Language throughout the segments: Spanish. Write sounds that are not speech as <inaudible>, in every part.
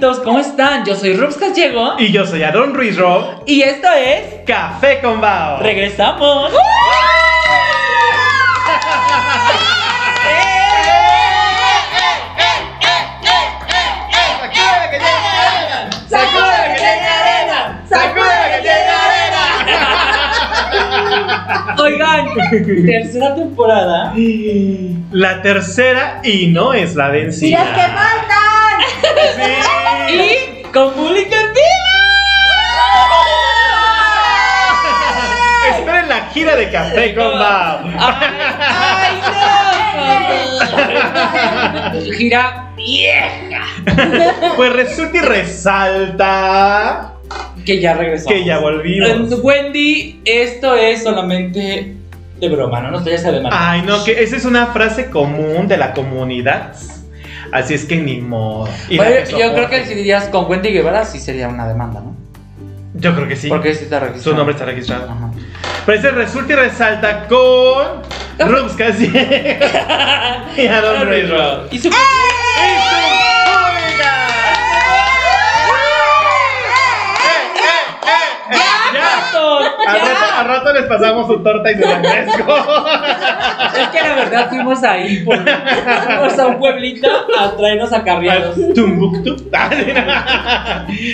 amiguitos? ¿Cómo están? Yo soy Rubs Gallego Y yo soy Aaron Ruiz Ro. y esto es Café con Bao. Regresamos. ¡Sacuda que llega arena! ¡Sacuda que llega arena! Oigan, tercera temporada. La tercera y no es la ¡Y vencida. las que faltan! Sí. Con público en vivo. Esperen la gira de Café con Bao. ¡Ay, no! Gira vieja. Pues resulta y resalta Que ya regresó. que ya volvimos. Wendy, esto es solamente de broma, ¿no? No estoy ya de mal. Ay, no, que esa es una frase común de la comunidad. Así es que ni modo. Bueno, yo creo que si dirías con Wendy Guevara sí sería una demanda, ¿no? Yo creo que sí. Porque sí está registrado. Su nombre está registrado. Ajá. Pues se resulta y resalta con Rubs casi <laughs> <laughs> y Ruiz Ro. Y su ¡Y Ya. Al rato, al rato les pasamos su torta y su refresco. Es que la verdad fuimos ahí, por, fuimos a un pueblito a traernos acarreados. Tumbuktu.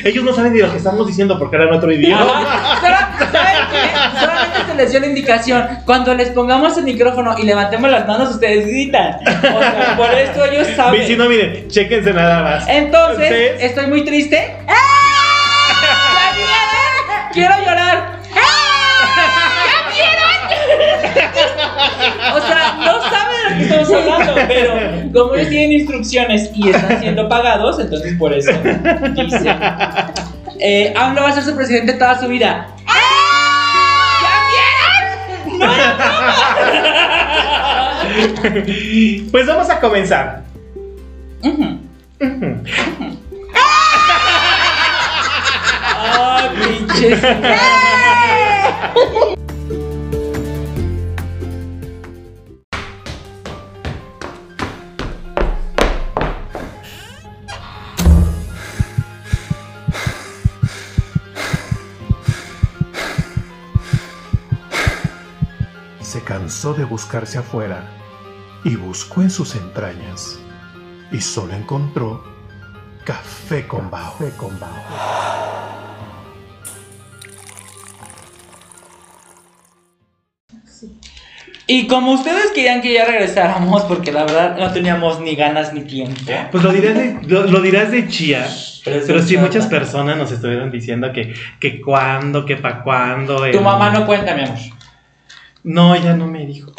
Ellos no saben ni lo que estamos diciendo porque era en otro idioma. Pero, ¿saben qué? Solamente se les dio la indicación. Cuando les pongamos el micrófono y levantemos las manos, ustedes gritan. O sea, por eso ellos Y si saben. no, miren, chéquense nada más. Entonces, estoy muy triste. ¡Ya O sea, no saben de lo que estamos hablando, pero como ellos tienen instrucciones y están siendo pagados, entonces por eso dicen. Eh, AMLO va a ser su presidente toda su vida. Pues vamos a comenzar. Ujú. Ujú. Ay, pinches. Cansó de buscarse afuera y buscó en sus entrañas y solo encontró café con bao. con Y como ustedes querían que ya regresáramos, porque la verdad no teníamos ni ganas ni tiempo. Pues lo dirás de, lo, lo dirás de chía. Pero Pero, sí, verdad. muchas personas nos estuvieron diciendo que, que cuándo, que pa' cuándo. Tu el- mamá no cuenta, mi amor. No, ella no me dijo. <laughs>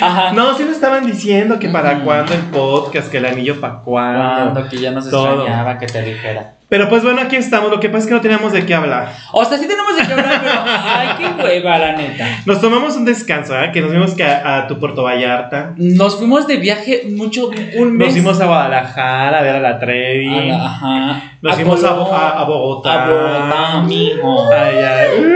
Ajá. No, sí nos estaban diciendo que para Mm. cuándo el podcast, que el anillo para cuándo. Cuando que ya nos Todo. extrañaba que te dijera. Pero pues bueno, aquí estamos. Lo que pasa es que no teníamos de qué hablar. O sea, sí tenemos de qué hablar, pero ay, qué hueva, la neta. Nos tomamos un descanso, ¿eh? Que nos vimos que a, a tu Puerto Vallarta. Nos fuimos de viaje mucho, un mes. Nos fuimos a Guadalajara a ver a la Trevi. A la- ajá. Nos fuimos a, Colón, a- a Bogotá. A Bogotá, amigo. Ay, ay.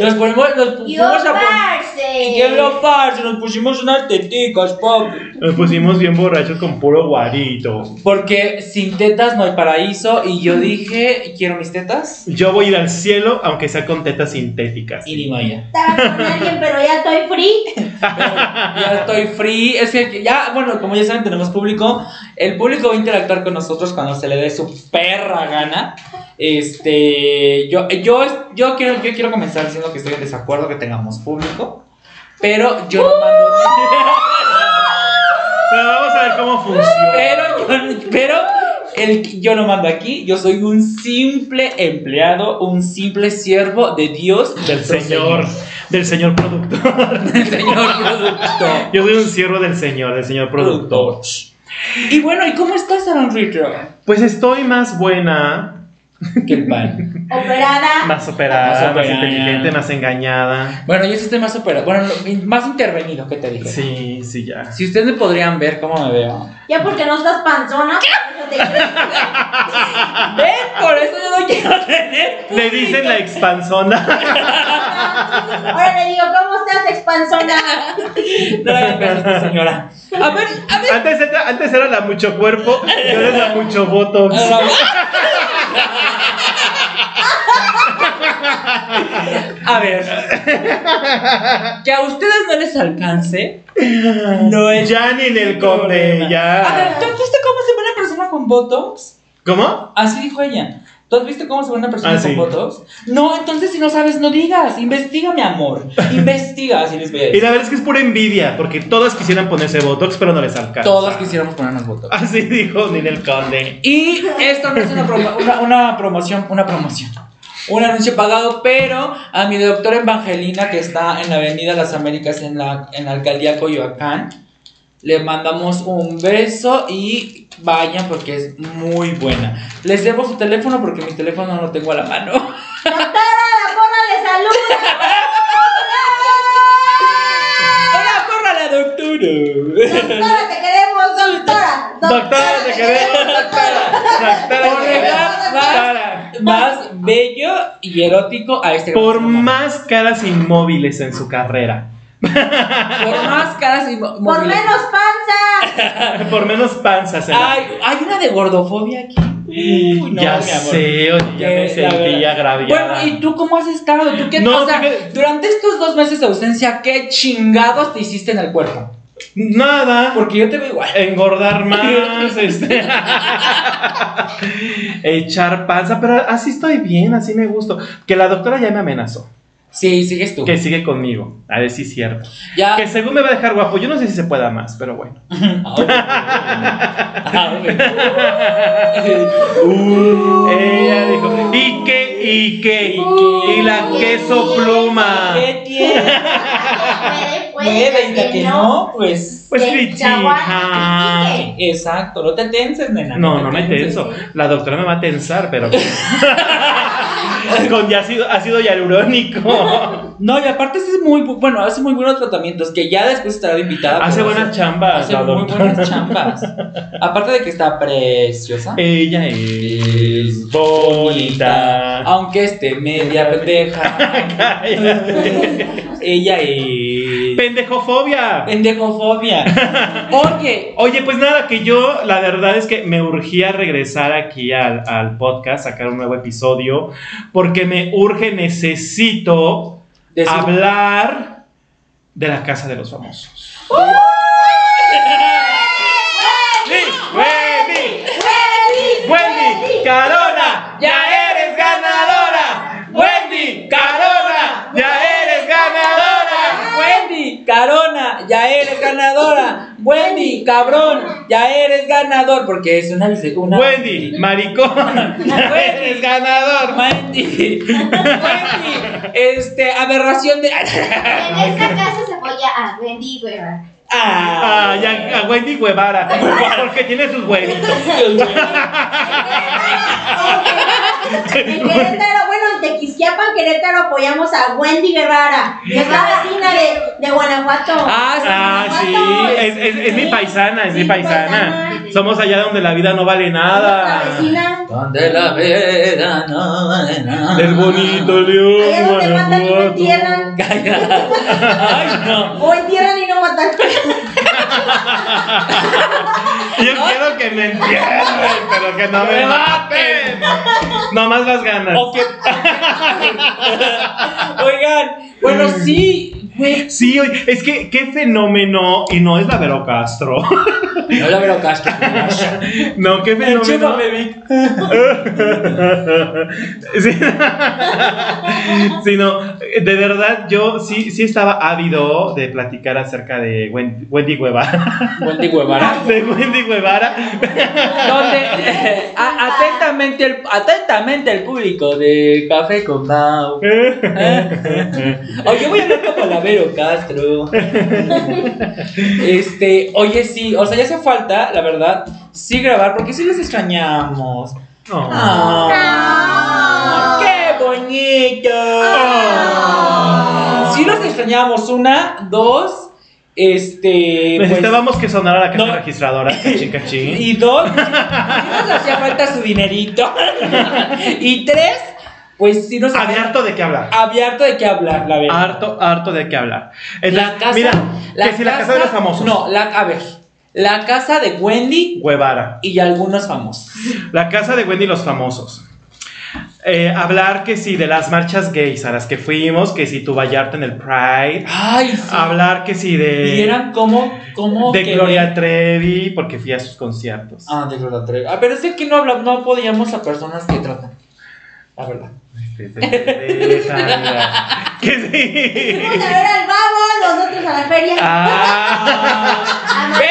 Nos ponemos, nos pu- ¡Y fuimos a. parce! ¿Qué lo parce? Nos pusimos unas teticas, papi. Nos pusimos bien borrachos con puro guarito. Porque sin tetas no hay paraíso. Y yo dije, quiero mis tetas. Yo voy a ir al cielo, aunque sea con tetas sintéticas. Y ni vaya. Estaba con alguien, pero ya estoy free. Pero ya estoy free. Es que ya, bueno, como ya saben, tenemos público. El público va a interactuar con nosotros cuando se le dé su perra gana. Este, yo, yo, yo, quiero, yo quiero comenzar diciendo que estoy en desacuerdo que tengamos público. Pero yo no mando. <laughs> Pero vamos a ver cómo funciona. Pero yo, pero el, yo no mando aquí. Yo soy un simple empleado, un simple siervo de Dios, Del señor, del señor productor. <laughs> Del señor productor. Yo soy un siervo del señor, del señor productor. Y bueno, ¿y cómo estás, Aaron Ritro? Pues estoy más buena, Que el pan. Operada. más operada, Más más, operada. inteligente, más engañada. Bueno, yo sí estoy más operado. Bueno, más intervenido, ¿qué te dije? Sí, sí, ya. Si ustedes me podrían ver cómo me veo. Ya porque no estás panzona. ¿Ven? Por eso yo no quiero tener. Le dicen la expansona. <laughs> Ahora le digo, ¿cómo estás, expanzona? No le hagan caso señora. A ver, a ver. Antes era, antes era la mucho cuerpo y ahora es la mucho botox. <laughs> A ver. Que a ustedes no les alcance. No es. Ya ni en el conde, A ver, ya. ¿tú has visto cómo se ve una persona con Botox? ¿Cómo? Así dijo ella. ¿Tú has visto cómo se ve una persona Ah, con sí. Botox? No, entonces si no sabes, no digas. Investiga, mi amor. <laughs> Investiga, así les voy a Y la verdad es que es pura envidia, porque todas quisieran ponerse botox, pero no les alcanza. Todos quisiéramos ponernos Botox. Así dijo Ninel Conde. Y esto no es una, promo- una, una promoción, una promoción. Un anuncio pagado, pero a mi doctora Evangelina, que está en la Avenida Las Américas, en la, en la alcaldía Coyoacán, le mandamos un beso y vayan porque es muy buena. Les debo su teléfono porque mi teléfono no lo tengo a la mano. Doctora, la porra le saluda. <laughs> ¡Hola, la doctora! Doctora, te queremos, doctora. Doctora, te queremos, doctora. Doctora, te Por queremos, más, doctora. más bello y erótico a este Por más caras inmóviles en su carrera. Por más caras y Por menos panza. <laughs> Por menos panzas la- Hay, una de gordofobia aquí. Uy, no, ya mi amor. sé, oye, ya Que me la sentí verdad- agraviada. Bueno, ¿y tú cómo has estado? ¿Tú qué, No, o sea, durante estos dos meses de ausencia, ¿qué chingados te hiciste en el cuerpo? Nada. Porque yo te veo igual. engordar <laughs> más, este, <laughs> echar panza, pero así estoy bien, así me gusto. Que la doctora ya me amenazó, Sí, sigues tú. que sigue conmigo, a ver si es cierto. Ya. Que según me va a dejar guapo, yo no sé si se pueda más, pero bueno. <laughs> Ah, bueno. <laughs> <laughs> Ella dijo, ¿y qué? ¿Y qué? Y la queso pluma. ¿Qué tiene? Puede, Puede, y la que no, pues. Pues chaguán, Exacto, no te tenses, nena. No, no me tenso. La doctora me va a tensar, pero. <laughs> Con ácido, ácido hialurónico. <laughs> No, y aparte es muy bu- bueno, hace muy buenos tratamientos que ya después estará de invitada. Hace pero buenas chambas, Hace la muy doctora. buenas chambas. Aparte de que está preciosa. Ella es bonita. Aunque esté media pendeja. <laughs> Cállate. Ella es. Pendejofobia. Pendejofobia. <laughs> Oye, Oye, pues nada, que yo la verdad es que me urgía regresar aquí al, al podcast, sacar un nuevo episodio, porque me urge, necesito hablar de la casa de los famosos. ¡Wendy! ¡Wendy! ¡Wendy! ¡Ya ya eres ganadora. Wendy, cabrón, ya eres ganador. Porque es una. una Wendy, maricón, <laughs> ya eres ganador. Wendy, Wendy, este, aberración de. En esta casa se apoya a Wendy Guevara. Ah, Ah, ya, a Wendy Guevara, porque tiene sus huevitos. <laughs> <laughs> En Querétaro, apoyamos a Wendy Guevara. que Es la vecina de, de Guanajuato. Ah, sí. Ah, sí, es, es, es mi paisana, es mi paisana. paisana. Somos allá donde la vida no vale La nada. vecina. Donde la vida no vale nada. Del bonito león, Allá donde matan y no entierran. <laughs> Ay, no. O entierran y no matan. <laughs> Yo quiero que me entierren, pero que no me Me maten. No más las ganas. Oigan, bueno, sí, güey. Sí, oye, es que qué fenómeno, y no es la Vero Castro. No la veo Castro. <laughs> No, qué fenómeno. Vic. <laughs> Sí. Sí, no, de verdad yo sí, sí estaba ávido de platicar acerca de Wendy, Wendy Guevara. Wendy Guevara. De Wendy Guevara. <laughs> Donde, eh, a- atentamente, el, atentamente el público de Café con Mau. <laughs> Oye, voy a hablar como la Vero Castro. <laughs> Este, oye, sí, o sea, ya hace falta, la verdad, sí grabar, porque sí les extrañamos. Oh. Ah, ¡Qué bonito! Oh. Sí los extrañamos, una, dos, este... pues, Necesitábamos que sonara la caja no. registradora, cachín, <laughs> cachín. y dos, <laughs> nos hacía falta su dinerito. <laughs> y tres, pues sí nos Había harto de qué hablar. había harto de qué hablar, la verdad. Harto, harto de qué hablar. La Entonces, casa, mira, que si la casa de los famosos. No, la, a ver, La casa de Wendy Guevara. y algunos famosos. La casa de Wendy y los famosos. Eh, hablar que sí de las marchas gays a las que fuimos, que si tu Vallarta en el Pride. Ay, sí. Hablar que sí de. Vieran cómo, cómo de quedé. Gloria Trevi, porque fui a sus conciertos. Ah, de Gloria Trevi. Ah, pero es que aquí no habla, no apoyamos a personas que tratan. La verdad. Que sí. Fuimos a ver al babo, nosotros a la feria. Ah.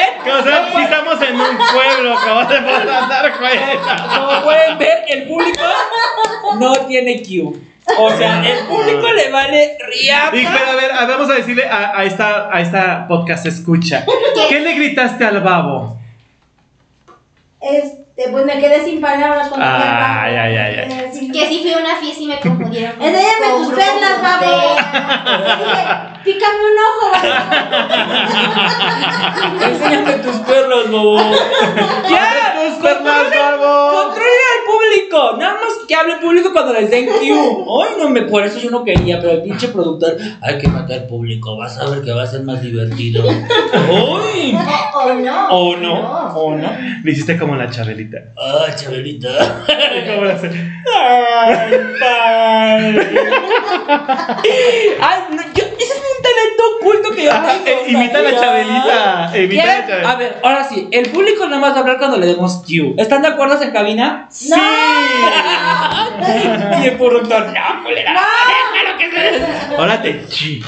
<laughs> O sea, sí estamos en un pueblo, como se podrán dar cuenta. Como pueden ver, el público no tiene Q. O sea, el público le vale riata. Y, pero a ver, a- vamos a decirle a, a esta, a esta podcast escucha. ¿Qué le gritaste al babo? Este, pues me quedé sin palabras cuando babo. Ay, ay, ay, ay. Sí. Que si fui a una fiesta y me confundieron. <laughs> con- Enséñame tus perlas, babo. <laughs> Pícame un ojo. Enséñame tus perros, bobo. <laughs> ¡Ya! ¡Tus pernas, babo! ¡Controlen al público! Nada más que hable el público cuando les den Q. Ay, no me, por eso yo no quería, pero el pinche productor. Hay que matar al público, vas a ver que va a ser más divertido. ¡Ay! O no. ¿O no? ¿O no? Le hiciste como la Chabelita. ¡Ah, Chabelita! <laughs> ¿Cómo la hace? ¡Ay, padre! ¡Ay, no, yo, ese es un talento oculto que yo Ah, tengo. eh, imita a la. Chabelita. eh, Imita a la. Chabelita. A ver, ahora sí, el público nada más va a hablar cuando le demos Q. ¿Están de acuerdo en cabina? ¡Sí! Y el productor, no, culera, déjalo que se- Ahora te chi.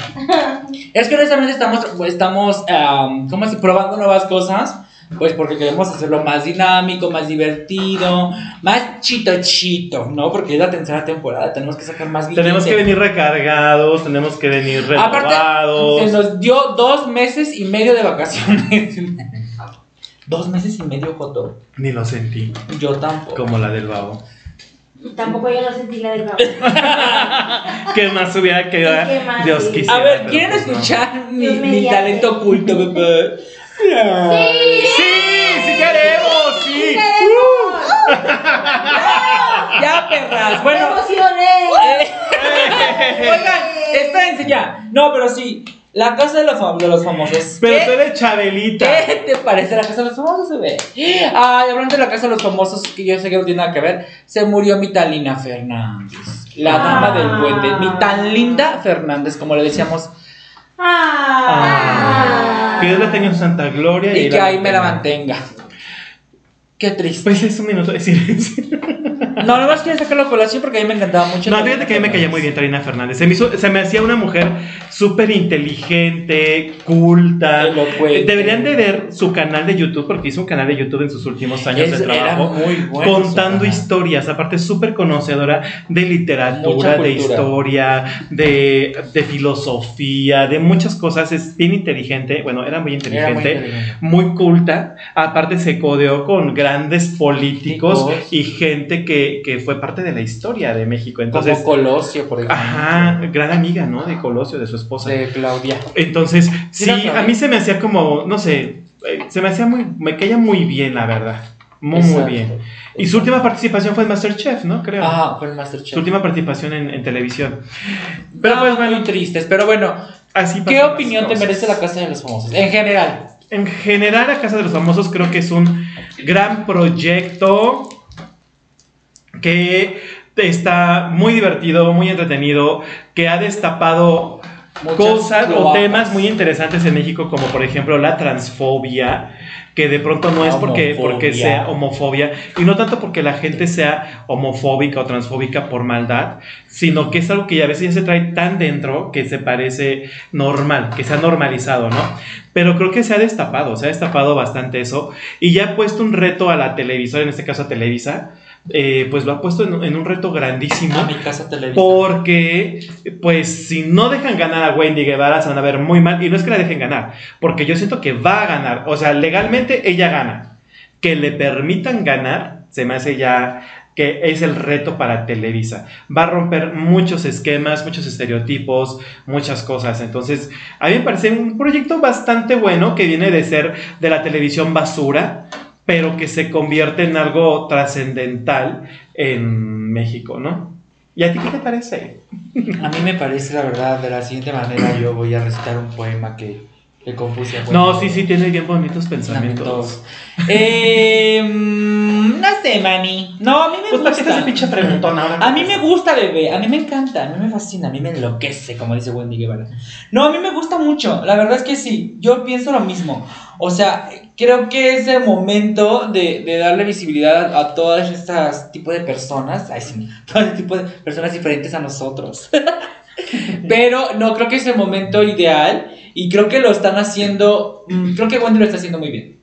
Es que honestamente estamos, estamos am, ¿cómo se probando nuevas cosas. Pues porque queremos hacerlo más dinámico, más divertido, más chito chito, ¿no? Porque es la tercera temporada, tenemos que sacar más Tenemos que billete. venir recargados, tenemos que venir Aparte, se renovados. nos dio dos meses y medio de vacaciones. <laughs> dos meses y medio, Joto. Ni lo sentí, Yo tampoco. como la del babo. Tampoco yo no sentí la del babo. <laughs> ¿Qué más hubiera quedado? Dios quisiera. A ver, ¿quieren pues no. escuchar mi, mi talento oculto, bebé? ¡Sí! ¡Sí queremos! ¡Sí! <laughs> Ya, perras. ¡Me Bueno, emocioné! eh, <laughs> oigan, espérense ya. No, pero sí, la casa de los, fam- de los famosos. Pero ¿Qué, tú eres Chabelita. qué te parece la casa de los famosos, bebé? Ay, hablando de la casa de los famosos, que yo sé que no tiene nada que ver, se murió mi Talina Fernández. La dama del puente. Mi tan linda Fernández, como le decíamos. Ah. Que Dios la tenga en santa gloria. Y que la ahí me la mantenga. mantenga. Qué triste. Pues es un minuto de silencio. No, nada más quiero sacarlo a colación porque a mí me encantaba mucho. No, fíjate que a mí me caía muy bien Tarina Fernández. Se me, hizo- se me hacía una mujer súper inteligente, culta. Elocuente. Deberían de ver su canal de YouTube, porque hizo un canal de YouTube en sus últimos años Es- de era trabajo. muy bueno contando historias, aparte súper conocedora de literatura, de historia, de, de filosofía, de muchas cosas. Es bien inteligente, bueno, era muy Era muy inteligente. muy culta, aparte se codeó con grandes políticos Políticos. y gente que, que fue parte de la historia de México. Entonces, Como Colosio, por ejemplo. ajá, gran amiga, ¿no? De Colosio, de su esposa. De Claudia. Entonces, Sí, Claudia. a mí se me hacía como, no sé, eh, se me hacía muy, me caía muy bien, la verdad. Muy, Exacto. muy bien. Y su última participación fue en Masterchef, ¿no? Creo. Ah, fue el Masterchef. Su última participación en, en televisión. Pero No, pues bueno, muy tristes. Pero bueno, así ¿qué opinión te merece la Casa de los Famosos? En general. En general, la Casa de los Famosos creo que es un gran proyecto que está muy divertido, muy entretenido, que ha destapado Muchas cosas o temas muy interesantes en México, como por ejemplo la transfobia, que de pronto no es porque, porque sea homofobia, y no tanto porque la gente sea homofóbica o transfóbica por maldad, sino que es algo que ya a veces ya se trae tan dentro que se parece normal, que se ha normalizado, ¿no? Pero creo que se ha destapado, se ha destapado bastante eso, y ya ha puesto un reto a la televisora, en este caso a Televisa, eh, pues lo ha puesto en, en un reto grandísimo. A mi casa televisión. Porque, pues, si no dejan ganar a Wendy Guevara, se van a ver muy mal. Y no es que la dejen ganar, porque yo siento que va a ganar. O sea, legalmente ella gana. Que le permitan ganar, se me hace ya que es el reto para Televisa. Va a romper muchos esquemas, muchos estereotipos, muchas cosas. Entonces, a mí me parece un proyecto bastante bueno que viene de ser de la televisión basura, pero que se convierte en algo trascendental en México, ¿no? ¿Y a ti qué te parece? A mí me parece, la verdad, de la siguiente manera. Yo voy a recitar un poema que Le compuse a No, sí, sí, tiene bien bonitos pensamientos. Eh, mm, <laughs> no sé, mami. No, a mí me Pues gusta. hace pinche preguntón ahora. A mí me gusta, bebé. A mí me encanta. A mí me fascina. A mí me enloquece, como dice Wendy Guevara. No, a mí me gusta mucho. La verdad es que sí. Yo pienso lo mismo. O sea, creo que es el momento de, de darle visibilidad a todas estas tipos de personas. Ay, sí. <laughs> Todo ese tipo de personas diferentes a nosotros. <laughs> Pero no, creo que es el momento ideal. Y creo que lo están haciendo. mm, Creo que Wendy lo está haciendo muy bien.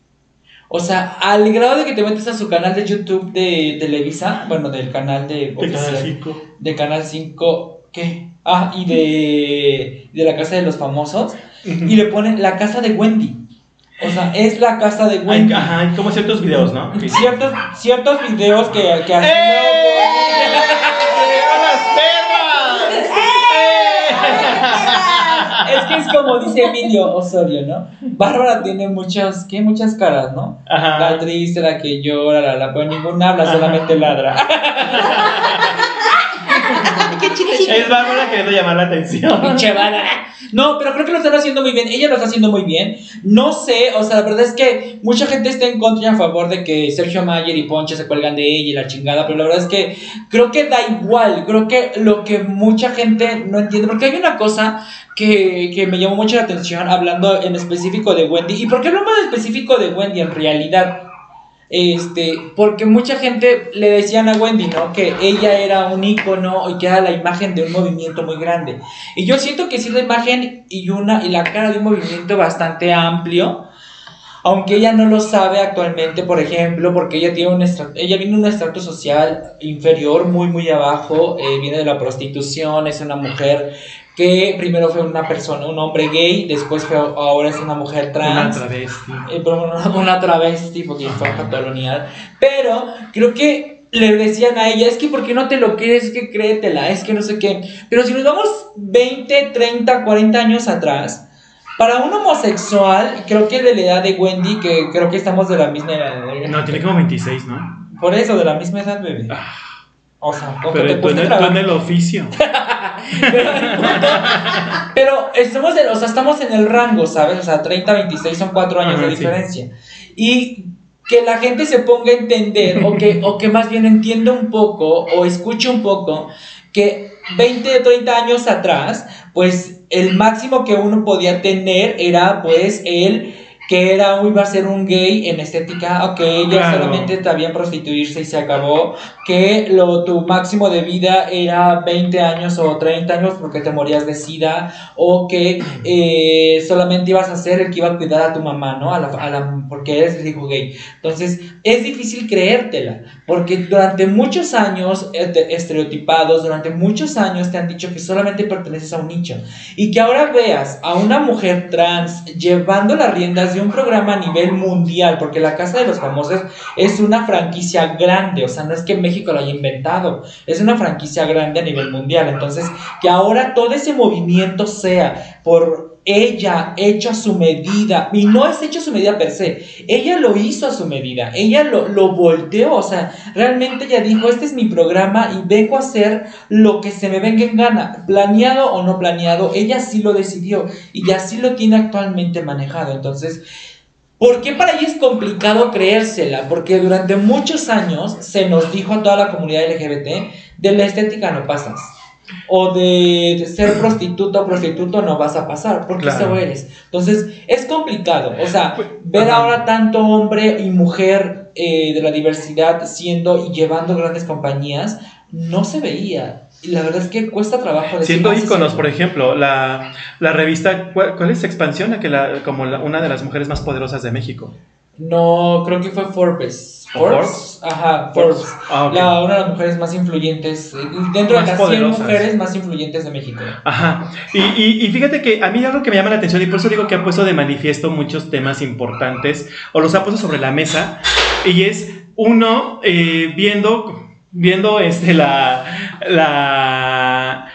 O sea, al grado de que te metes a su canal de YouTube de Televisa, bueno, del canal de, oficial, de Canal 5, ¿qué? Ah, y de, de la Casa de los Famosos, y le ponen la casa de Wendy. O sea, es la casa de Hay, Wendy. ajá, hay como ciertos videos, ¿no? Ciertos, ciertos videos que, que hacen- ¡Llegaron las perras! Es que es como dice Emilio Osorio, ¿no? Bárbara tiene muchas, ¿qué? Muchas caras, ¿no? Ajá. La triste, la que llora, la, la, pero ninguna habla, solamente ladra. <laughs> <laughs> Es Bárbara queriendo llamar la atención. Pinche Bárbara. No, pero creo que lo están haciendo muy bien. Ella lo está haciendo muy bien. No sé, o sea, la verdad es que mucha gente está en contra y a favor de que Sergio Mayer y Ponche se cuelgan de ella y la chingada, pero la verdad es que creo que da igual. Creo que lo que mucha gente no entiende, porque hay una cosa que, que me llamó mucho la atención hablando en específico de Wendy. ¿Y por qué hablamos en específico de Wendy en realidad? Este, porque mucha gente le decían a Wendy, ¿no? Que ella era un ícono y que era la imagen de un movimiento muy grande. Y yo siento que sí la imagen y una y la cara de un movimiento bastante amplio. Aunque ella no lo sabe actualmente, por ejemplo, porque ella tiene un ella viene de un estrato social inferior, muy muy abajo, eh, viene de la prostitución, es una mujer que primero fue una persona, un hombre gay, después fue, ahora es una mujer Una trans. travesti. Eh, pero una, una travesti porque fue a catalonear. Pero creo que le decían a ella, es que ¿por qué no te lo crees? Es que créetela, es que no sé qué. Pero si nos vamos 20, 30, 40 años atrás, para un homosexual, creo que de la edad de Wendy, que creo que estamos de la misma edad. ¿eh? No, tiene como 26, ¿no? Por eso, de la misma edad, bebé. O sea, como que te Pero tú en, el, tú trabajo. en el oficio. Pero, <laughs> pero estamos, en, o sea, estamos en el rango, ¿sabes? O sea, 30, 26 son 4 años Ajá, de sí. diferencia. Y que la gente se ponga a entender, o que, o que más bien entienda un poco, o escuche un poco, que 20, 30 años atrás, pues el máximo que uno podía tener era, pues, el que era, iba a ser un gay en estética, o que ella Claro. solamente sabía prostituirse y se acabó, que lo, tu máximo de vida era 20 años o 30 años porque te morías de sida, o que eh, solamente ibas a ser el que iba a cuidar a tu mamá, ¿no? A la, a la- porque eres el hijo gay. Entonces, es difícil creértela, porque durante muchos años eh, te- estereotipados, durante muchos años te han dicho que solamente perteneces a un nicho. Y que ahora veas a una mujer trans llevando las riendas un programa a nivel mundial, porque la Casa de los Famosos es una franquicia grande, o sea, no es que México lo haya inventado, es una franquicia grande a nivel mundial. Entonces, que ahora todo ese movimiento sea por ella hecho a su medida, y no es hecho a su medida per se, ella lo hizo a su medida, ella lo, lo volteó, o sea, realmente ella dijo, este es mi programa y vengo a hacer lo que se me venga en gana, planeado o no planeado, ella sí lo decidió y así lo tiene actualmente manejado, entonces... ¿Por qué para ella es complicado creérsela? Porque durante muchos años se nos dijo a toda la comunidad LGBT, de la estética no pasas. O de, de ser prostituta o prostituto no vas a pasar, porque Claro. eso eres. Entonces, es complicado. O sea, ver ajá. ahora tanto hombre y mujer eh, de la diversidad siendo y llevando grandes compañías, no se veía. Y la verdad es que cuesta trabajo decir, Siendo "Ah, íconos, sí". por ejemplo, la, la revista, ¿cuál, cuál es Expansión? La que la, como la- una de las mujeres más poderosas de México. No, creo que fue Forbes. ¿O Forbes? Ajá, Forbes. Ah. La, una de las mujeres más influyentes, eh, dentro Más de las 100 poderosas. mujeres más influyentes de México. Ajá. Y, y- y fíjate que a mí algo que me llama la atención, y por eso digo que ha puesto de manifiesto muchos temas importantes, o los ha puesto sobre la mesa, y es uno, eh, viendo, viendo este, la, la,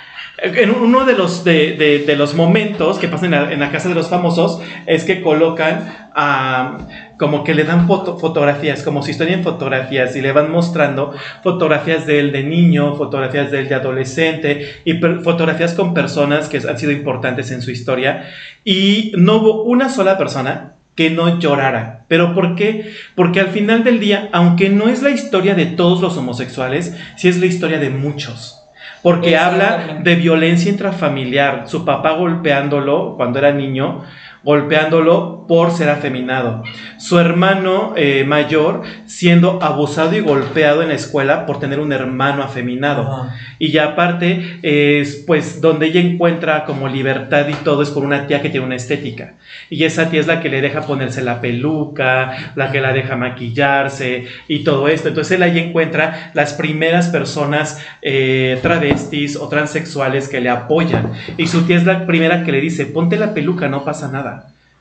en uno de los, de, de- de los momentos que pasan en la, en la casa de los famosos es que colocan a, como que le dan foto- fotografías, como si estuvieran fotografías y le van mostrando fotografías de él de niño, fotografías de él de adolescente y per- fotografías con personas que han sido importantes en su historia y no hubo una sola persona que no llorara. ¿Pero por qué? Porque al final del día, aunque no es la historia de todos los homosexuales, sí es la historia de muchos. Porque habla de violencia intrafamiliar, su papá golpeándolo cuando era niño, golpeándolo por ser afeminado. Su hermano eh, mayor siendo abusado y golpeado en la escuela por tener un hermano afeminado. Y ya aparte, es pues donde ella encuentra como libertad y todo es con una tía que tiene una estética. Y esa tía es la que le deja ponerse la peluca, la que la deja maquillarse y todo esto. Entonces él ahí encuentra las primeras personas eh, travestis o transexuales que le apoyan. Y su tía es la primera que le dice, ponte la peluca, no pasa nada.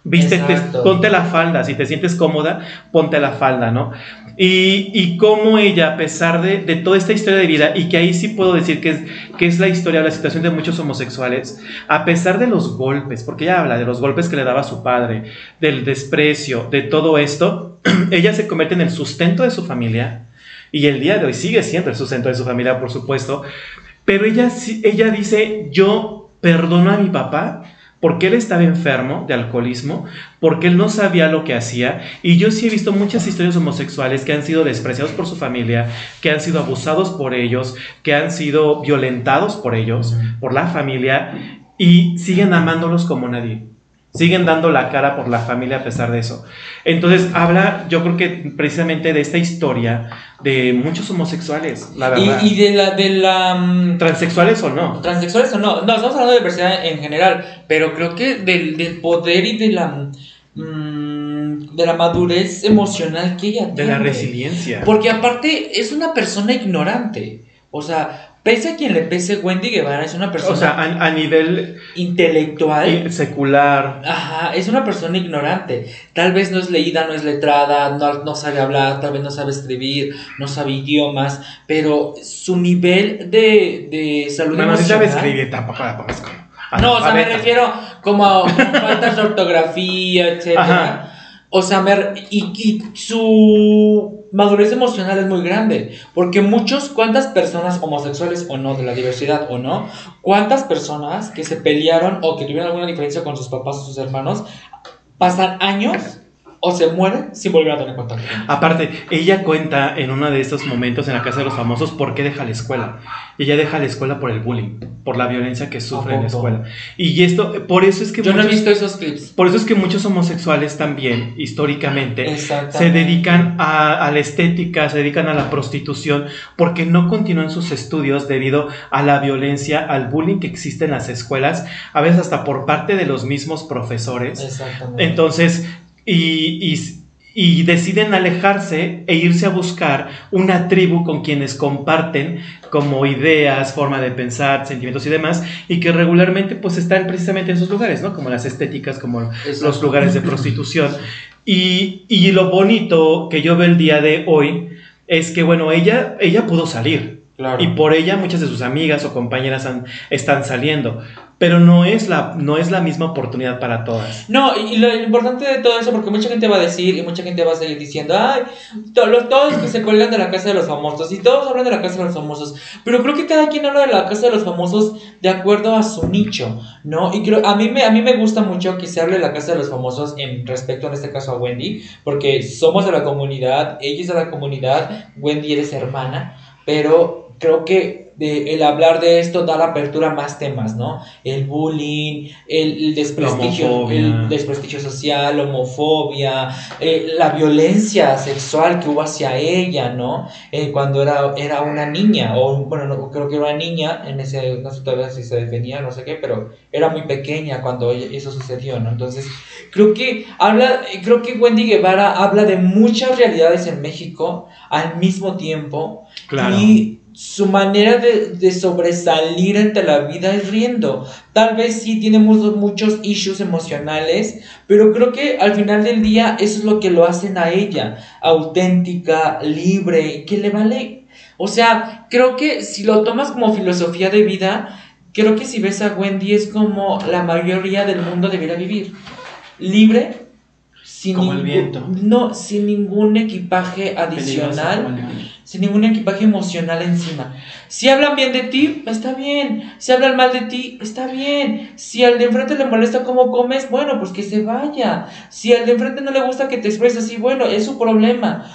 Vístete, Exacto. ponte la falda, si te sientes cómoda, ponte la falda, ¿no? Y, y cómo ella, a pesar de, de toda esta historia de vida, y que ahí sí puedo decir que es, que es la historia, la situación de muchos homosexuales, a pesar de los golpes, porque ella habla de los golpes que le daba su padre, del desprecio, de todo esto, <clears throat> ella se convierte en el sustento de su familia, y el día de hoy sigue siendo el sustento de su familia, por supuesto, pero ella, ella dice, yo perdono a mi papá porque él estaba enfermo de alcoholismo, porque él no sabía lo que hacía. Y yo sí he visto muchas historias homosexuales que han sido despreciados por su familia, que han sido abusados por ellos, que han sido violentados por ellos, por la familia, y siguen amándolos como nadie. Siguen dando la cara por la familia a pesar de eso. Entonces habla, yo creo que precisamente de esta historia de muchos homosexuales, la verdad. Y, y de la, de la mm, Transexuales o no. transexuales o no, no, estamos hablando de diversidad en general, pero creo que del, del poder y de la mm, de la madurez emocional que ella De tiene. la resiliencia. Porque aparte es una persona ignorante. O sea, pese a quien le pese, Wendy Guevara es una persona O sea, a, a nivel intelectual. secular. Ajá, es una persona ignorante. Tal vez no es leída, no es letrada, no, no sabe hablar, tal vez no sabe escribir, no sabe idiomas, pero su nivel de, de salud Bueno, sí sabe emocional- escribir, tampoco la como. No, o sea, me refiero como a faltas de ortografía, etcétera. Ajá. O sea, me y, y su madurez emocional es muy grande. Porque muchos, ¿cuántas personas homosexuales o no, de la diversidad o no? ¿Cuántas personas que se pelearon o que tuvieron alguna diferencia con sus papás o sus hermanos pasan años o se mueren sin volver a tener contacto? Aparte, ella cuenta en uno de estos momentos en la casa de los famosos por qué deja la escuela. Ella deja la escuela por el bullying, por la violencia que sufre en la escuela. Y esto, por eso es que Yo no he muchos- visto esos clips. por eso es que muchos homosexuales también, históricamente, se dedican a, a la estética, se dedican a la prostitución, porque no continúan sus estudios debido a la violencia, al bullying que existe en las escuelas, a veces hasta por parte de los mismos profesores. Exactamente. Entonces, y, y- y deciden alejarse e irse a buscar una tribu con quienes comparten como ideas, forma de pensar, sentimientos y demás, y que regularmente pues están precisamente en esos lugares, ¿no? Como las estéticas, como los Exacto. lugares de prostitución. Y, y lo bonito que yo veo el día de hoy es que, bueno, ella, ella pudo salir. Claro. Y por ella muchas de sus amigas o compañeras han- están saliendo. Pero no es, la, no es la misma oportunidad para todas. No, y lo importante de todo eso, porque mucha gente va a decir y mucha gente va a seguir diciendo, ay, to- los, todos que se cuelgan de la casa de los famosos y todos hablan de la casa de los famosos, pero creo que cada quien habla de la casa de los famosos de acuerdo a su nicho, ¿no? Y creo, a mí me, a mí me gusta mucho que se hable de la casa de los famosos en respecto en este caso a Wendy, porque somos de la comunidad, ella es de la comunidad, Wendy eres hermana, pero creo que de- el hablar de esto da la apertura a más temas, ¿no? El bullying, el, el desprestigio, el desprestigio social, homofobia, eh, la violencia sexual que hubo hacia ella, ¿no? Eh, cuando era, era una niña, o bueno, no, creo que era una niña, en ese, no sé todavía si se defendía, no sé qué, pero era muy pequeña cuando ella- eso sucedió, ¿no? Entonces, creo que habla, creo que Wendy Guevara habla de muchas realidades en México al mismo tiempo. Claro. Y su manera de, de sobresalir ante la vida es riendo. Tal vez sí tiene muchos, muchos issues emocionales, pero creo que al final del día eso es lo que lo hacen a ella, auténtica, libre, que le vale. O sea, creo que si lo tomas como filosofía de vida, creo que si ves a Wendy es como la mayoría del mundo debería vivir. Libre, sin Como el ningún- viento. No, sin ningún equipaje adicional sin ningún equipaje emocional encima. Si hablan bien de ti, está bien. Si hablan mal de ti, está bien. Si al de enfrente le molesta cómo comes, bueno, pues que se vaya. Si al de enfrente no le gusta que te expreses así, bueno, es su problema.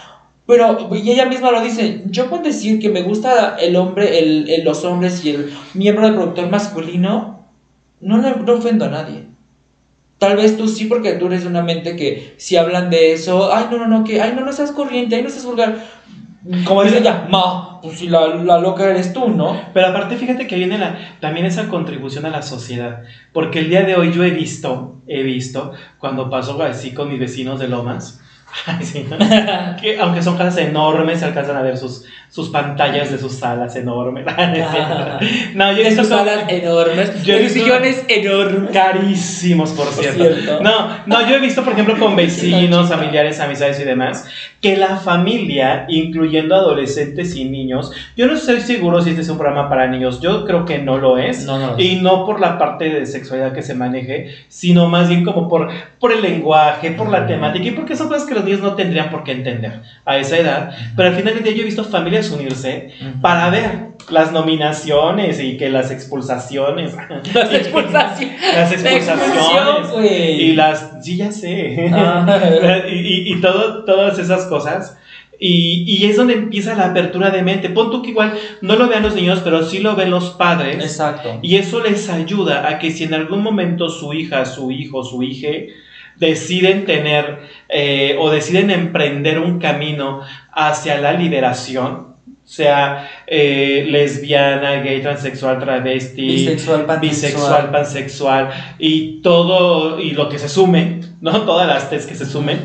Pero, y ella misma lo dice, yo con decir que me gusta el hombre, el, el- los hombres y el miembro del productor masculino, no, le- no ofendo a nadie. Tal vez tú sí, porque tú eres una mente que si hablan de eso, ay, no, no, no, que, ay, no, no seas corriente, ay, no seas vulgar. Como dice ella, ma, pues si la, la loca eres tú, ¿no? Pero aparte, fíjate que viene la, también esa contribución a la sociedad. Porque el día de hoy yo he visto, he visto, cuando paso así con mis vecinos de Lomas, <laughs> <laughs> que aunque son casas enormes, se alcanzan a ver sus, sus pantallas de sus salas enormes. <laughs> no, yo he De visto sus como- alas enormes, Yo he visto- sillones enormes. Carísimos, por Por cierto. cierto. No, no, yo he visto, por ejemplo, con <laughs> vecinos, familiares, amistades y demás, que la familia, incluyendo adolescentes y niños, yo no estoy seguro si este es un programa para niños, yo creo que no lo es. No, no. Y no por la parte de sexualidad que se maneje, sino más bien como por, por el lenguaje, por la temática y porque son cosas que los niños no tendrían por qué entender a esa edad. Pero al final del día yo he visto familias unirse para ver las nominaciones y que las expulsaciones. <laughs> <laughs> Las expulsaciones. Las expulsaciones. Y las. Sí, ya sé. Ah. <laughs> y y, y todo, todas esas cosas. Y, y es donde empieza la apertura de mente. Pon tú que igual no lo vean los niños, pero sí lo ven los padres. Exacto. Y eso les ayuda a que si en algún momento su hija, su hijo, su hija deciden tener eh, o deciden emprender un camino hacia la liberación, sea eh, lesbiana, gay, transexual, travesti, Bisexual, pansexual. bisexual, pansexual y todo y lo que se sume, ¿no? <laughs> Todas las test que se sumen.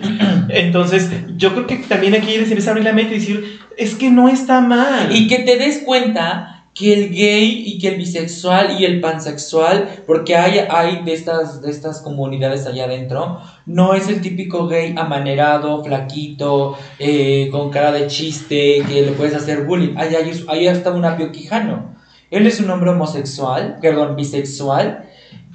Entonces, yo creo que también aquí les empieza a abrir la mente y decir, es que no está mal. Y que te des cuenta que el gay y que el bisexual y el pansexual, porque hay, hay de, estas, de estas comunidades allá adentro, no es el típico gay amanerado, flaquito, eh, con cara de chiste, que le puedes hacer bullying. Ahí, hay- ahí está un Apio Quijano. Él es un hombre homosexual, perdón, bisexual,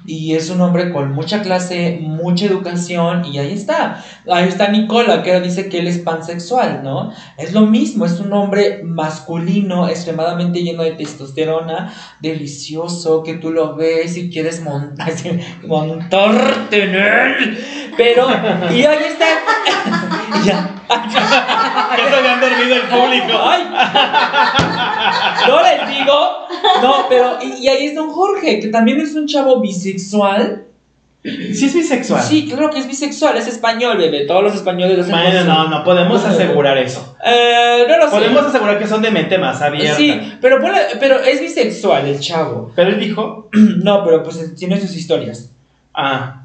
y es un hombre con mucha clase, mucha educación, y ahí está. Ahí está Nicola, que dice que él es pansexual, ¿no? Es lo mismo, es un hombre masculino, extremadamente lleno de testosterona, delicioso, que tú lo ves y quieres montar, <laughs> montarte en él. Pero, y ahí está. <laughs> ya. Ya se habían dormido el público. Ay. No les digo. No, pero, y, y ahí está un Jorge, que también es un chavo bisexual. Sí es bisexual. Sí, claro que es bisexual, es español, bebé. Todos los españoles hacen Bueno, no, no podemos asegurar eso. Eh, no lo sé. Podemos asegurar que son de mente más abierta. Sí, pero, pero es bisexual el chavo. Pero él dijo, <clears throat> No, pero pues tiene sus historias. ah,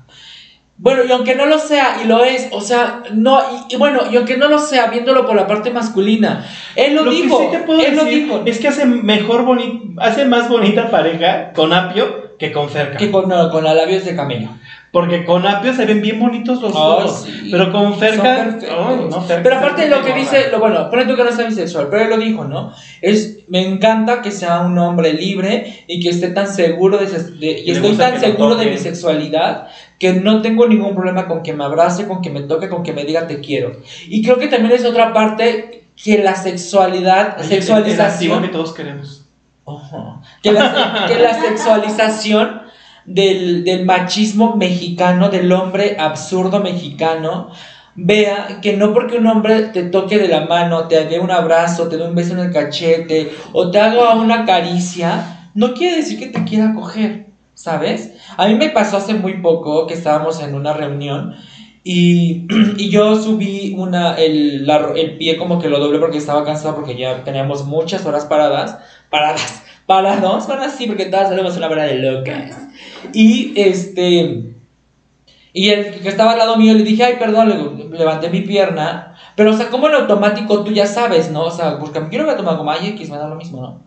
Bueno, y aunque no lo sea, y lo es, o sea, no, y, y bueno, y aunque no lo sea, viéndolo por la parte masculina, él lo, lo dijo, que sí te puedo él lo decir dijo, es que hace mejor boni hace más bonita pareja con Apio que con Ferca. que con, no, con la labios de camello. Porque con Apio se ven bien bonitos los dos. sí. Pero con Ferca. no, Ferca Pero aparte de lo que dice, lo bueno, pone tú que no está bisexual, pero él lo dijo, ¿no? Es, me encanta que sea un hombre libre y que esté tan seguro de, de- y estoy tan lo seguro de mi sexualidad que no tengo ningún problema con que me abrace, con que me toque, con que me diga te quiero. Y creo que también es otra parte que la sexualidad, Oye, el sexualización, que todos queremos. Que, la, que la sexualización del, del machismo mexicano, del hombre absurdo mexicano, vea que no porque un hombre te toque de la mano, te dé un abrazo, te dé un beso en el cachete o te haga una caricia, no quiere decir que te quiera coger, ¿sabes? A mí me pasó hace muy poco que estábamos en una reunión y, <clears throat> y yo subí una, el, la- el pie como que lo doblé porque estaba cansado porque ya teníamos muchas horas paradas, paradas, <laughs> parados, son así porque todas tenemos una hora de locas. Y este, y el que estaba al lado mío le dije, ay, perdón, le- levanté mi pierna, pero o sea, como en automático tú ya sabes, ¿no? O sea, porque yo voy a tomar como, ay, X, me da lo mismo, ¿no?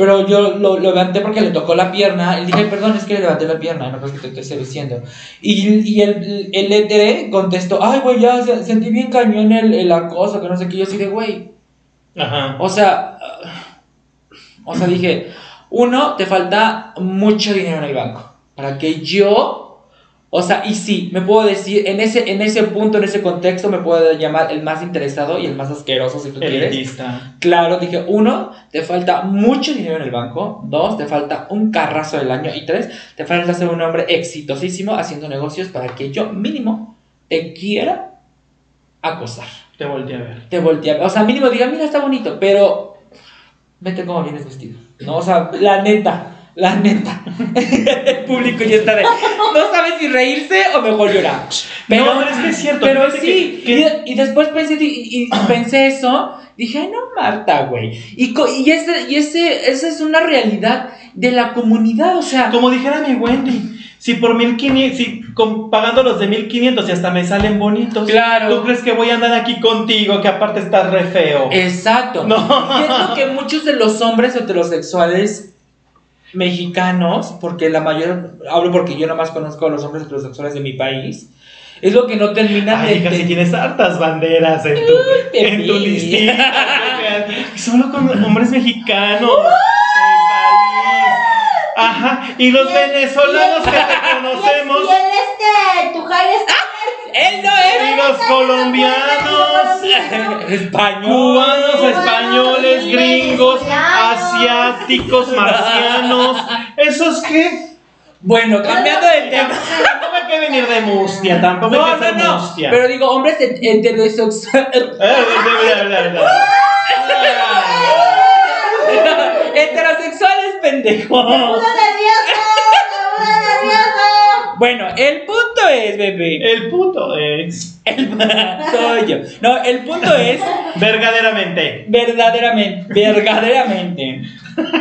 Pero yo lo, lo levanté porque le tocó la pierna. Le dije, perdón, es que le levanté la pierna. No creo que te, te esté diciendo. Y, y el, el ETR contestó, ay, güey, ya se- sentí bien cañón el, el acoso, que no sé qué. Yo así de, güey. Ajá. O sea, o sea, dije, uno, te falta mucho dinero en el banco. Para que yo O sea, y sí, me puedo decir, en ese, en ese punto, en ese contexto, me puedo llamar el más interesado y el más asqueroso, si tú quieres. Elitista. Claro, dije, uno, te falta mucho dinero en el banco. Dos, te falta un carrazo del año. Y tres, te falta ser un hombre exitosísimo haciendo negocios para que yo, mínimo, te quiera acosar. Te volteé a ver. Te voltea. O sea, mínimo diga, mira, está bonito, pero vete como vienes vestido. No, o sea, la neta. La neta. <laughs> El público ya está de. No sabe si reírse o mejor llorar. Pero, no, pero es que es cierto. pero sí, que- y, que- de- y después pensé, y, y pensé eso, dije, ay no, Marta, güey. Y, y, ese, y ese, esa es una realidad de la comunidad, o sea, Como dijera mi Wendy, si por 1500, si con- pagando los de 1500 y hasta me salen bonitos, Claro. ¿tú crees que voy a andar aquí contigo que aparte estás re feo? exacto. No. Y es lo que muchos de los hombres heterosexuales mexicanos, porque la mayoría, hablo porque yo nada más conozco a los hombres heterosexuales de mi país, es lo que no terminan Ay, de tienes hartas banderas en tu, en tu listita. Solo con hombres mexicanos. país. Ajá, y los venezolanos que y el-. Y el este, tu está. Él no Y es los colombianos. <laughs> español. Cubanos, españoles, gringos, asiáticos, <laughs> marcianos. ¿Esos qué? Bueno, cambiando de tema. Tampoco hay que venir de mustia, tampoco No, hay que ser no. mustia. Pero digo, hombres het- <laughs> heterosexuales. Bla, bla, bla, bla. heterosexuales, pendejo. Bueno, el punto es, bebé. El puto es. El, <laughs> soy yo. No, el punto es, Verdaderamente. verdaderamente, verdaderamente,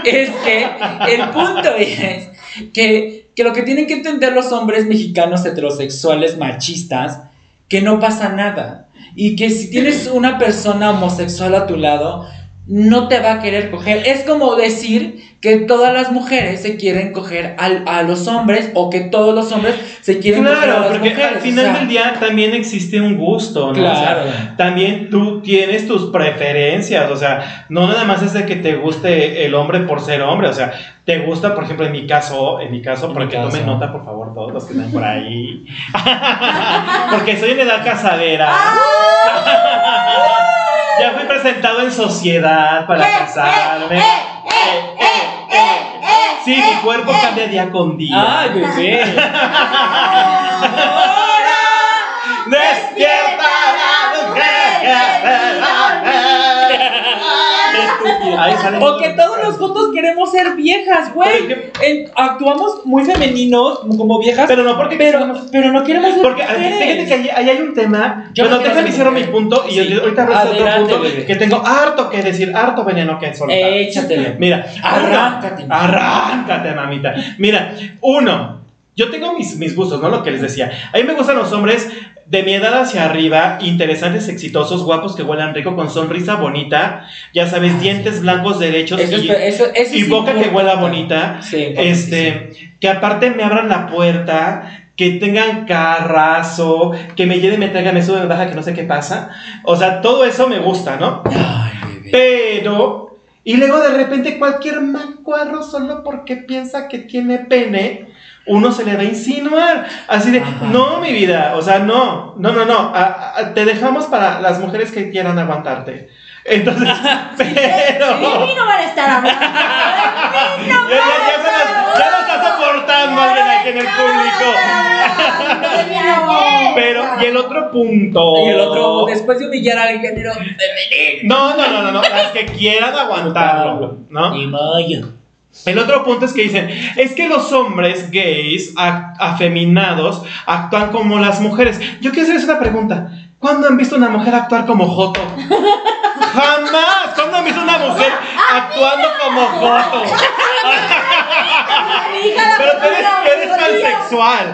es que el punto es que, que lo que tienen que entender los hombres mexicanos heterosexuales machistas, que no pasa nada. Y que si tienes una persona homosexual a tu lado, no te va a querer coger. Es como decir que todas las mujeres se quieren coger al- a los hombres o que todos los hombres se quieren coger a Claro, las porque mujeres. al o final sea, del día también existe un gusto, ¿no? Claro. O sea, también tú tienes tus preferencias, o sea, no nada más es de que te guste el hombre por ser hombre, o sea, te gusta, por ejemplo, en mi caso, en mi caso, En porque mi tomen nota, por favor, todos los que están por ahí. <laughs> porque soy en edad casadera. Ya fui presentado en sociedad para Eh, casarme. eh, eh, eh, eh, eh, Sí, eh, mi cuerpo eh. cambia día con día. Ay, bebé. <laughs> Despierta la mujer. Ahí sale O que todos nosotros queremos ser viejas, güey. Actuamos muy femeninos, como viejas. Pero no porque pero, quisiéramos- pero no queremos ser Porque mujeres. fíjate que ahí, ahí hay un tema. Yo bueno, no déjame hicieron mi punto y Sí. yo ahorita hablo de otro punto bebé. que tengo harto que decir, harto veneno que soltar. Échatelo. Mira, Arráncate. arráncate, mamita. Mira, uno, yo tengo mis, mis gustos, ¿no? Lo que les decía. A mí me gustan los hombres de mi edad hacia arriba, interesantes, exitosos, guapos, que huelan rico, con sonrisa bonita, ya sabes, dientes blancos derechos Eso, y, es- eso, eso y es boca que huela bonita. Sí. Este, que aparte me abran la puerta, que tengan carrazo, que me lleve, me traiga, me sube, me baja, que no sé qué pasa. O sea, todo eso me gusta, ¿no? Ay. Pero, y luego de repente cualquier mancuarro solo porque piensa que tiene pene, uno se le va a insinuar. Así de, Ajá. no, mi vida, o sea, no, no, no, no, a- a- te dejamos para las mujeres que quieran aguantarte. Entonces, <laughs> De <laughs> pero... mí no van a estar hablando. De mí no Ya, ya, van a ya, ya nos está soportando alguien aquí en el público. De. Pero, y el otro punto. Y el otro, después de humillar al género femenino. No, no, no, no, no. Las que quieran aguantarlo, ¿no? Ni vaya. El otro punto es que dicen, es que los hombres gays afeminados actúan como las mujeres. Yo quiero hacerles una pregunta. ¿Cuándo han visto una mujer actuar como Joto? <laughs> Jamás. ¿Cuándo han visto una mujer actuando como la <laughs> Pero tú eres, eres pansexual.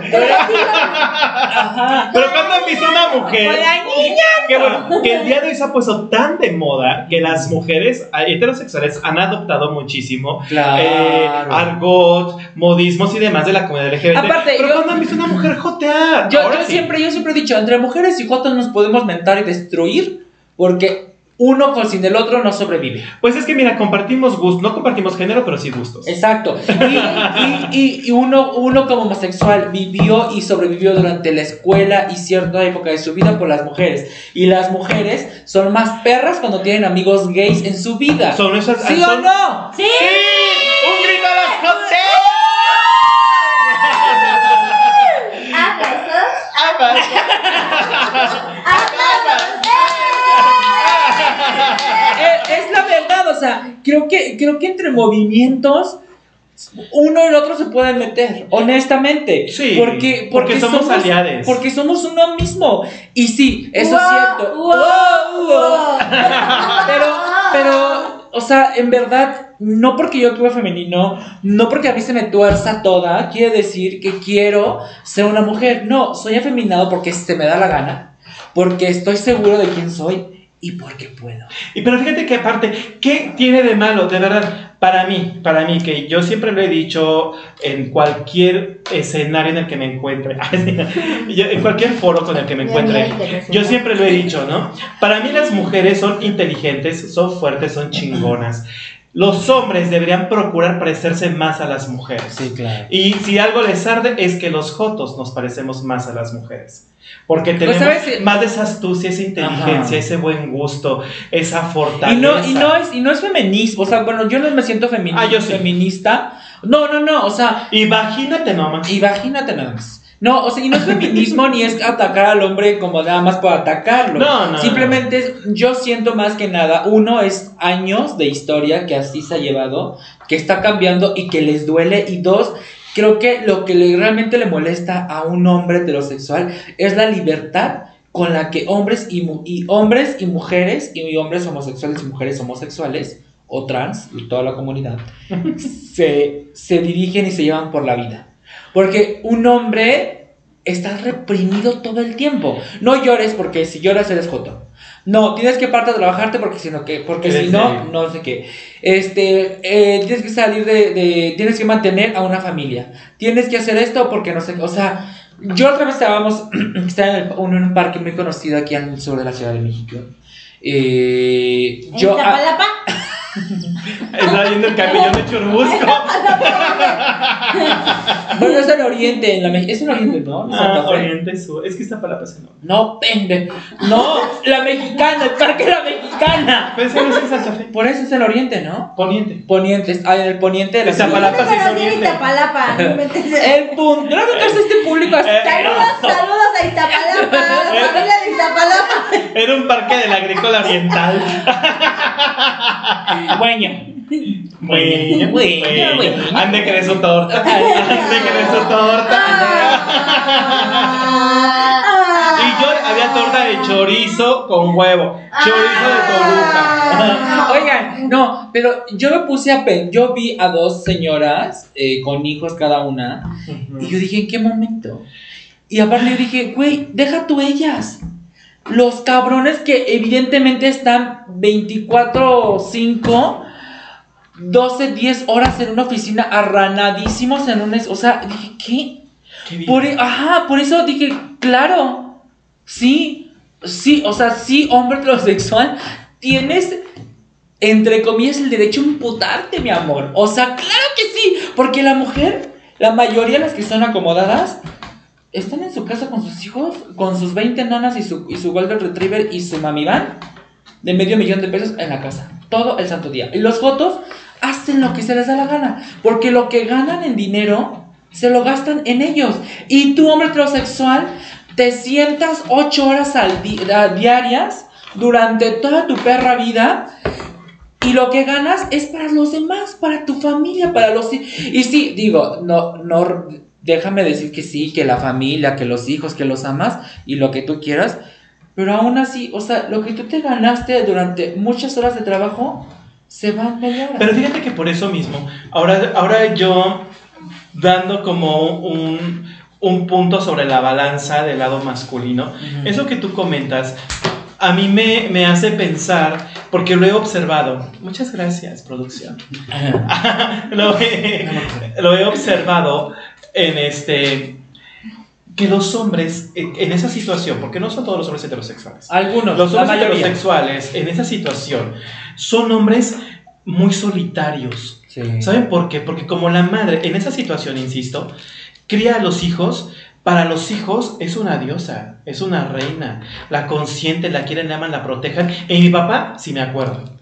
Pero cuando han visto una mujer. Con la niña, Que bueno, que el día de hoy se ha puesto tan de moda que las mujeres heterosexuales han adoptado muchísimo Claro. eh, argot, modismos y demás de la comunidad LGBT. Aparte, pero yo- cuando han visto una mujer jotear. Yo, Ahora yo sí. siempre, yo siempre he dicho, entre mujeres y jotos nos podemos mentar y destruir, porque uno con sin el otro no sobrevive. Pues es que mira, compartimos gustos, no compartimos género, pero sí gustos. Exacto. Y, y- y- y uno, uno como homosexual vivió y sobrevivió durante la escuela y cierta época de su vida por las mujeres. Y las mujeres son más perras cuando tienen amigos gays en su vida. Son esas ¿Sí son- o no? ¡Sí! ¡Un grito a las <laughs> José! Es, la verdad, o sea, creo que, creo que entre movimientos uno y el otro se pueden meter, honestamente. Sí, porque, porque somos aliades. Porque somos uno mismo. Y sí, eso es cierto. wow, Wow, wow. wow. Pero, pero, o sea, en verdad, no porque yo actúe femenino, no porque a mí se me tuerza toda, quiere decir que quiero ser una mujer. No, soy afeminado porque se me da la gana, porque estoy seguro de quién soy y porque puedo. Y pero fíjate que aparte, ¿qué tiene de malo? De verdad, para mí, para mí, que yo siempre lo he dicho en cualquier escenario en el que me encuentre, <laughs> yo- en cualquier foro con el que me encuentre, yo siempre lo he dicho, ¿no? Para mí las mujeres son inteligentes, son fuertes, son chingonas. Los hombres deberían procurar parecerse más a las mujeres. claro. Y si algo les arde es que los jotos nos parecemos más a las mujeres. Porque tenemos Pues, ¿sabes? más de esa astucia, esa inteligencia, Ajá. ese buen gusto, esa fortaleza. Y no, y, no es, y no es feminismo, o sea, bueno, yo no me siento femini- Ah, yo sí. feminista. No, no, no, o sea, Imagínate nomás. imagínate nada más. No, o sea, y no es feminismo ni es atacar al hombre como nada más por atacarlo. No, no, Simplemente es- yo siento más que nada, uno es años de historia que así se ha llevado, que está cambiando y que les duele. Y dos, creo que lo que le, realmente le molesta a un hombre heterosexual es la libertad con la que hombres y, y hombres y mujeres y hombres homosexuales y mujeres homosexuales o trans, y toda la comunidad, <laughs> se, se dirigen y se llevan por la vida. Porque un hombre está reprimido todo el tiempo. No llores porque si lloras eres joto. No, tienes que parte a trabajarte porque si no, que, porque si no, no sé qué. Este, eh, tienes que salir de, de- tienes que mantener a una familia. Tienes que hacer esto porque no sé, o sea, yo otra vez estábamos, <clears throat> estaba en, el- en un parque muy conocido aquí al sur de la Ciudad de México. Eh, ¿En yo, ah? <laughs> Está viendo el camellón de Churubusco. <laughs> bueno, es el oriente, en la, Me- es el oriente, ¿no? Santa Ah, Fe. Oriente Sur. Es que está para la paz enorme. No, pende. No, la mexicana, el parque La Mexicana. Pero ese no es en Santa Fe. Por eso es el oriente, ¿no? Poniente. Poniente, ah, en el poniente de la. Iztapalapa. No sí es oriente. Iztapalapa, no. <laughs> El punto. No este público. Eh, Saludos, saludos a Iztapalapa, la familia de Era un parque del agrícola oriental. <laughs> Bueno. Bueno, Bueno, bueno. bueno. Han de querer su torta. Han de querer su torta. Ah. Y yo había torta de chorizo con huevo. Chorizo de Toluca. Oigan, no, pero yo me puse a pensar. Yo vi a dos señoras eh, con hijos cada una. Y yo dije, ¿en qué momento? Y aparte yo dije, güey, deja tú ellas. Los cabrones que evidentemente están 24-5, 12, 10 horas en una oficina arranadísimos en un... es- O sea, dije, ¿qué? Qué. Por, e- ajá, por eso dije, claro, sí, sí, o sea, sí, hombre heterosexual, tienes, entre comillas, el derecho a imputarte, mi amor. O sea, claro que sí, porque la mujer, la mayoría de las que son acomodadas, están en su casa con sus hijos, con sus 20 nanas y su, y su Golden Retriever y su mami van de medio millón de pesos en la casa, todo el santo día. Y los fotos hacen lo que se les da la gana, porque lo que ganan en dinero se lo gastan en ellos. Y tú, hombre heterosexual, te sientas 8 horas al di- diarias durante toda tu perra vida. Y lo que ganas es para los demás, para tu familia, para los Y sí, digo, no, no, déjame decir que sí, que la familia, que los hijos, que los amas y lo que tú quieras. Pero aún así, o sea, lo que tú te ganaste durante muchas horas de trabajo, se va hora. Pero fíjate que por eso mismo, ahora, ahora yo dando como un, un punto sobre la balanza del lado masculino, Ujú. eso que tú comentas, a mí me, me hace pensar, porque lo he observado. Muchas gracias, producción. Ajá. <laughs> lo, he, lo he observado en este que los hombres en, esa situación, porque no son todos los hombres heterosexuales, Algunos, los hombres heterosexuales en esa situación son hombres muy solitarios. Sí. ¿Saben por qué? Porque como la madre, en esa situación, insisto, cría a los hijos, para los hijos es una diosa, es una reina, la consienten, la quieren, la aman, la protejan. Y mi papá, sí me acuerdo.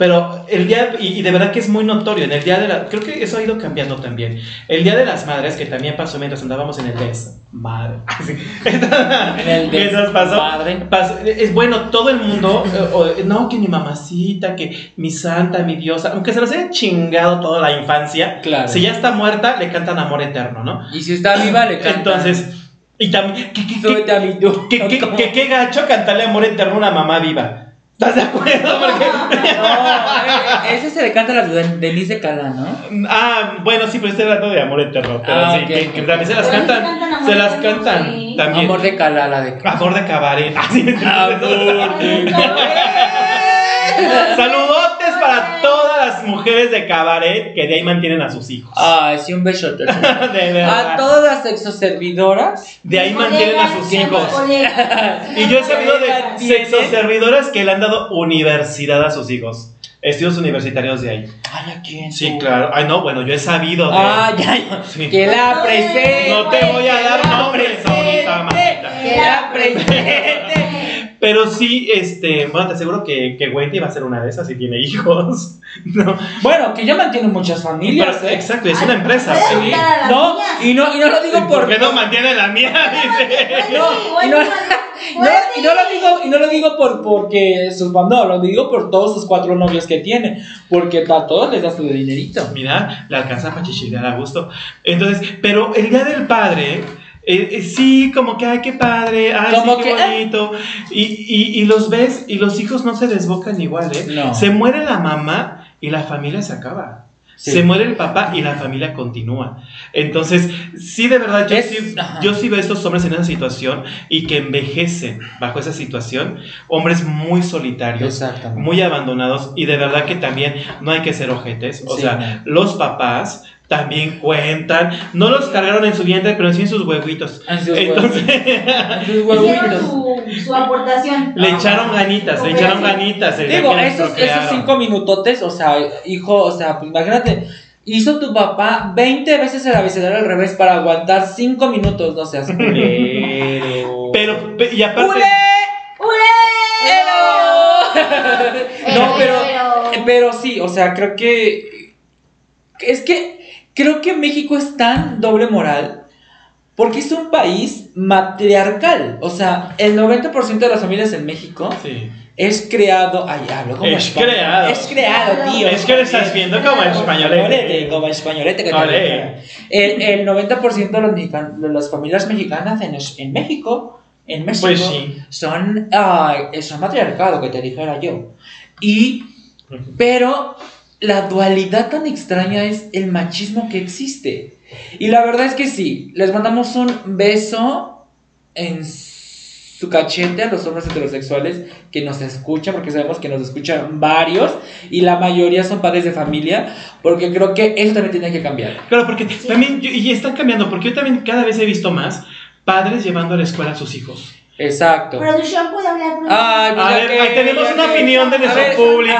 Pero el día, y, y de verdad que es muy notorio, en el día de la, creo que eso ha ido cambiando también. El día de las madres, que también pasó mientras andábamos en el DES, madre, <laughs> En el ¿Qué nos pasó? Padre. Pas- es bueno, todo el mundo, <laughs> eh, no, que mi mamacita, que mi santa, mi diosa, aunque se los haya chingado toda la infancia, Claro. si ya está muerta, le cantan amor eterno, ¿no? Y si está viva, le canta. Entonces, y también, ¿qué, qué, qué- qué gacho cantarle amor eterno a una mamá viva? ¿Estás de acuerdo? Porque- No, eh, <laughs> ese se le canta a la de Denise de Cala, ¿no? Ah, bueno, sí, pero estoy hablando de amor eterno, pero Ah, sí, ok, que, también se las cantan, se las cantan sí. también. Amor de Cala, la de Amor de cabaret. Ah, sí. Amor de <laughs> Saludotes para todas las mujeres de cabaret que de ahí mantienen a sus hijos. Ay, sí, un besote. <laughs> de verdad. A todas las sexoservidoras. De ahí mantienen a sus hijos. Y yo he sabido de sexoservidoras que le han dado universidad a sus hijos. Estudios universitarios de ahí. Ay, ¿a quién? Sí, claro. Ay, no, bueno, yo he sabido de. Ah, ya, ya. Sí. Que la presente. No te voy a dar nombres ahorita, mamita. Que la presente. Pero sí, este, bueno, te aseguro que, que Wendy va a ser una de esas si tiene hijos. <laughs> No. Bueno, que ya mantiene muchas familias, Pero, ¿eh? exacto, es una empresa. ¿puedes sí. No, y no, y no lo digo por. ¿Por qué no mantiene la mía? Dice. No, y no, no, y no lo digo, y no lo digo por porque sus no, lo digo por todos sus cuatro novios que tiene, porque a todos les da su dinerito. Mira, le alcanza para chichilear a gusto. Entonces, pero el día del padre, eh, eh, sí, como que, ay, qué padre, ay, Como sí, qué que, ah. bonito. Y, y, y los ves, y los hijos no se desbocan igual, ¿eh? No. Se muere la mamá y la familia se acaba. Sí. Se muere el papá y la familia continúa. Entonces, sí, de verdad, yo, Es- sí, yo sí veo a estos hombres en esa situación y que envejecen bajo esa situación. Hombres muy solitarios, muy abandonados y de verdad que también no hay que ser ojetes. O Sí, sea, los papás también cuentan. No los cargaron en su vientre, pero sí en sus huevitos. En sus Entonces, <laughs> Hicieron huevitos. su, su aportación. le echaron ganitas, le echaron ganitas. Digo, esos, esos cinco minutotes, o sea, hijo, o sea, pues imagínate, hizo tu papá 20 veces el abecedario al revés para aguantar cinco minutos, no seas culero. <laughs> Pero, pe- y aparte. ¡Culé! ¡Elo! <laughs> no, pero, Pero- pero sí, o sea, creo que. Es que creo que México es tan doble moral porque es un país matriarcal. O sea, el 90% de las familias en México Sí. es creado. Ay, hablo como Es español. creado. Es creado, tío. Es que lo estás viendo como españolete. Como españolete. que te. El, el 90% de, los de las familias mexicanas en, es- en México, en México, Pues sí. son, ay, son matriarcado, que te dijera yo. Y, pero la dualidad tan extraña es el machismo que existe. Y la verdad es que sí, les mandamos un beso en su cachete a los hombres heterosexuales que nos escuchan, porque sabemos que nos escuchan varios y la mayoría son padres de familia, porque creo que eso también tiene que cambiar. Claro, porque también, y están cambiando, porque yo también cada vez he visto más padres llevando a la escuela a sus hijos. Exacto. Producción puede hablar. Ay, pues A ver, que- ahí tenemos una que- opinión de nuestro ver, público.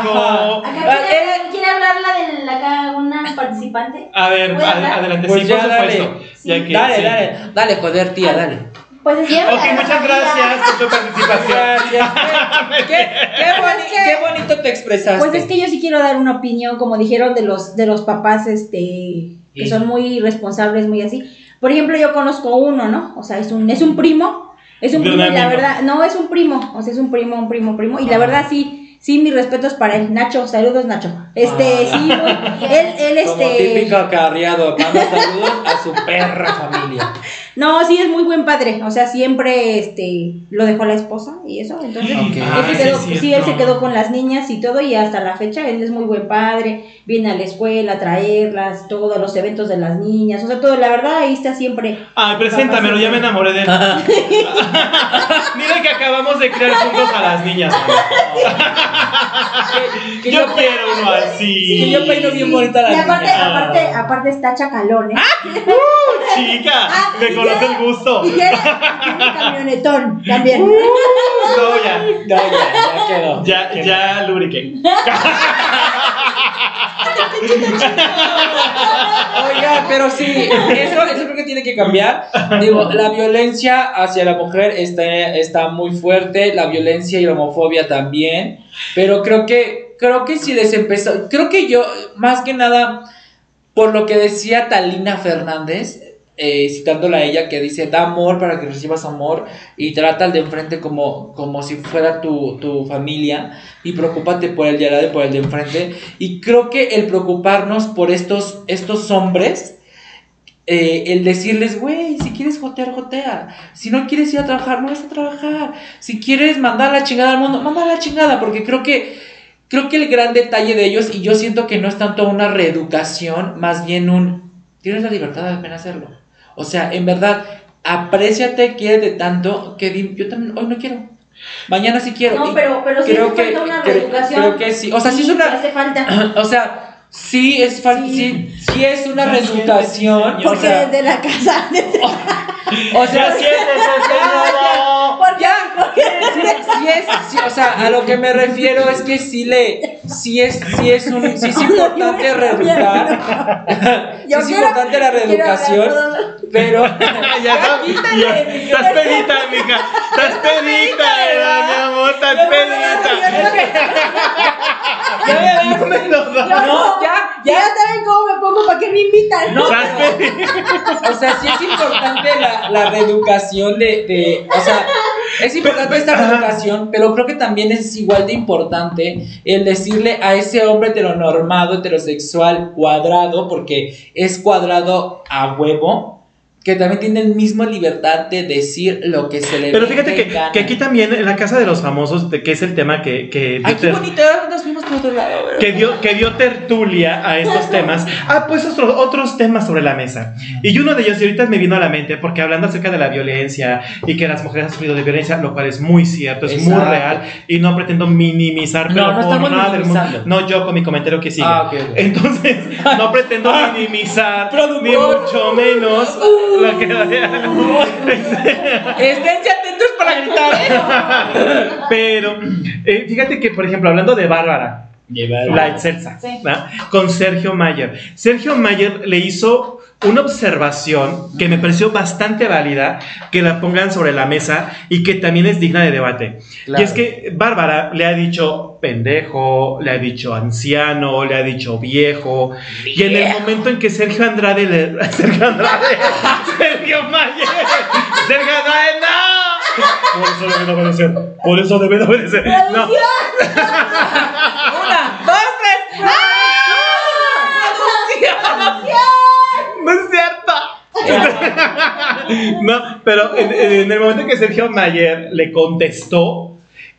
Acá Ah, quiere, quiere hablar la de la acá, una participante. A ver, ¿Puedo ad- adelante, Pues sí, ya, por dale. supuesto. Ya que- dale, sí. dale, dale, joder, tía, dale. Pues Ok, muchas gracias por tu participación. Gracias. <laughs> ¿Qué, qué, boni- qué bonito te expresaste. Pues es que yo sí quiero dar una opinión, como dijeron, de los, de los papás, este, que son muy responsables, muy así. Por ejemplo, yo conozco uno, ¿no? O sea, es un, es un primo, es un De primo y la verdad, no, es un primo, o sea, es un primo, un primo, primo, y la verdad sí, sí, mis respetos para él. Nacho, saludos, Nacho. Este, Ah. sí, <laughs> él, él, Como este, típico acarreado, manda saludos a su perra familia. <laughs> no, sí es muy buen padre, o sea, siempre, este, lo dejó la esposa y eso, entonces. Él Ah, se sí, quedó- sí, él se quedó con las niñas y todo, y hasta la fecha él es muy buen padre, viene a la escuela a traerlas, todos los eventos de las niñas, o sea, todo, la verdad, ahí está siempre. Ay, preséntamelo, ya me enamoré de él. <laughs> Mira que acabamos de crear juntos a las niñas. Yo yo, quiero uno que así. yo peino bien bonita a Y la aparte, niña. aparte, aparte está chacalón, ¿eh? <laughs> Uh, chica, Ah, me y conoce el gusto. Y un camionetón también. <laughs> No, ya, No, ya, ya quedó. ya, ya lubriqué. <laughs> Oiga, pero sí, eso, eso creo que tiene que cambiar. Digo, la violencia hacia la mujer está, está muy fuerte, la violencia y la homofobia también. Pero creo que, creo que si les empezó, creo que yo, más que nada, por lo que decía Talina Fernández, eh, citándola a ella, que dice, da amor para que recibas amor y trata al de enfrente como, como si fuera tu, tu familia y preocúpate por el de por el de enfrente. Y creo que el preocuparnos por estos, estos hombres, eh, el decirles, güey, si quieres jotear, jotea. Si no quieres ir a trabajar, no vas a trabajar. Si quieres mandar la chingada al mundo, manda la chingada, porque creo que... Creo que el gran detalle de ellos, y yo siento que no es tanto una reeducación, más bien un... Tienes la libertad de también hacerlo. O sea, en verdad, apréciate, quiérete tanto, que yo también hoy no quiero. Mañana sí quiero. No, pero, pero sí creo hace que, falta una creo- reeducación. creo que sí. O sea, sí es una... hace falta. <clears throat> O sea, sí es, fal- sí. Sí, es una reeducación. O Porque sea, desde la casa. <laughs> o sea, sí, ¿Por Ya. Porque <laughs> sí, sí es, sí, o sea, a lo que me refiero es que sí le, sí es, sí es un, sí es importante <laughs> reeducar, <laughs> sí es importante la reeducación, pero <laughs> Ya, está- ya, estás pedita, mija. Estás pedita, ¿verdad, mi amor, estás pedita. ya No me lo no, ya, Ya ya, saben cómo me pongo, ¿para qué me invitan? No, o sea, sí es importante la, la reeducación de, de, o sea, es importante esta reeducación, pero creo que también es igual de importante el decirle a ese hombre heteronormado, heterosexual, cuadrado, porque es cuadrado a huevo, que también tiene el mismo libertad de decir lo que se le Pero fíjate que, que aquí también, en la casa de los famosos, que es el tema que, que, Ay, qué bonito, nos fuimos por otro lado, ¿verdad? que, dio, que dio tertulia a estos <laughs> temas, ah, pues otros, otros temas sobre la mesa. Y uno de ellos, y ahorita me vino a la mente, porque hablando acerca de la violencia y que las mujeres han sufrido de violencia, lo cual es muy cierto, es muy Exacto. real, y no pretendo minimizar, No, pero no por estamos nada del mundo. No, yo con mi comentario que sigue. Ah, ok, ok. Entonces, no pretendo <laughs> minimizar, ni mucho menos lo que <laughs> Esténse atentos para gritar, ¿eh? Pero, eh, fíjate que, por ejemplo, hablando de Bárbara, la excelsa, con Sergio Mayer. Sergio Mayer le hizo una observación que me pareció bastante válida, que la pongan sobre la mesa y que también es digna de debate. Claro. Y es que Bárbara le ha dicho pendejo, le ha dicho anciano, le ha dicho viejo, y en el momento en que Sergio Andrade le... <laughs> Sergio Andrade, Sergio Mayer, Sergio Andrade, no. Por eso deben obedecer, por eso deben obedecer. No. Una, dos, tres. No es cierto. no, pero en, en el momento que Sergio Mayer le contestó,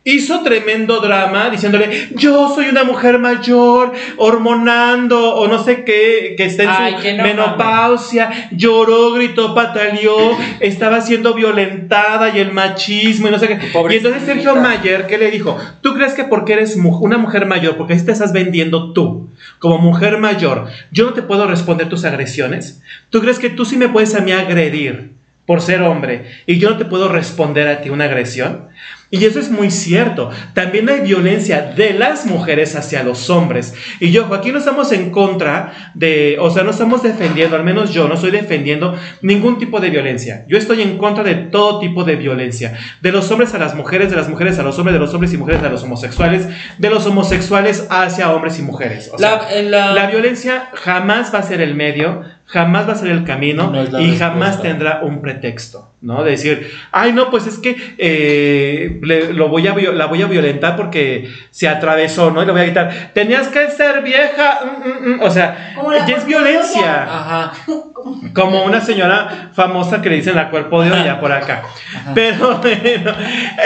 hizo tremendo drama diciéndole, yo soy una mujer mayor, hormonando, o no sé qué, que está en Ay, su no menopausia, lloró, gritó, pataleó, estaba siendo violentada y el machismo y no sé qué. Y entonces Sergio Mayer, ¿qué le dijo? ¿Tú crees que porque eres mu- una mujer mayor, porque así te estás vendiendo tú, como mujer mayor, yo no te puedo responder tus agresiones? ¿Tú crees que tú sí me puedes a mí agredir por ser hombre y yo no te puedo responder a ti una agresión? Y eso es muy cierto. También hay violencia de las mujeres hacia los hombres. Y yo, aquí no estamos en contra de, o sea, no estamos defendiendo, al menos yo no estoy defendiendo ningún tipo de violencia. Yo estoy en contra de todo tipo de violencia. De los hombres a las mujeres, de las mujeres a los hombres, de los hombres y mujeres a los homosexuales, de los homosexuales hacia hombres y mujeres. O sea, La, en la- la violencia jamás va a ser el medio, jamás va a ser el camino No y jamás respuesta. tendrá un pretexto, ¿no? De decir, ay, no, pues es que eh, le- lo voy a, la voy a violentar porque se atravesó, ¿no? Y le voy a gritar, tenías que ser vieja, mm, mm, mm". o sea, ya es violencia. Ajá. Como una señora famosa que le dicen la cuerpo de olla por acá. Pero bueno,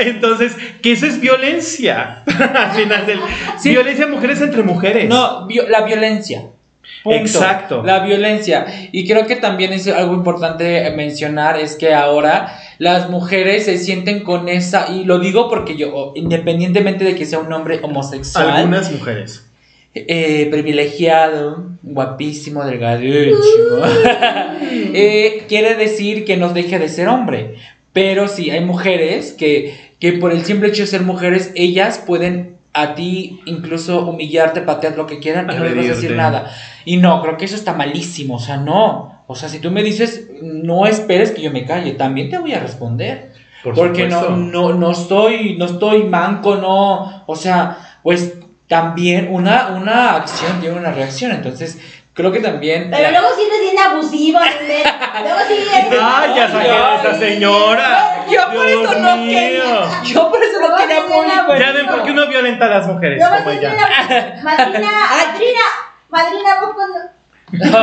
entonces, que eso es violencia. <laughs> Al final del. Sí. Violencia mujeres entre mujeres. No, la violencia. Punto. Exacto. La violencia. Y creo que también es algo importante mencionar, es que ahora las mujeres se sienten con esa, y lo digo porque yo, independientemente de que sea un hombre homosexual, Algunas mujeres. eh, privilegiado, guapísimo, delgadísimo, <laughs> eh, quiere decir que no deje de ser hombre. Pero sí, hay mujeres que, que por el simple hecho de ser mujeres, ellas pueden a ti incluso humillarte, patear lo que quieran y no les vas a decir nada. Y no, creo que eso está malísimo, o sea, no. O sea, si tú me dices, no esperes que yo me calle, también te voy a responder. Por porque no, no, no estoy, no estoy manco, no. O sea, pues también una, una acción tiene una reacción. Entonces, creo que también. Pero luego sí eres bien abusivo. <laughs> Luego sí eres. ¡Ay, ya saqué a esta señora! Yo por Dios eso no mío. quería. Yo por eso no quería bien Ya ven por qué uno violenta a las mujeres, Luego como sí ella. eres. Madrina, madrina, madrina, vos cuando.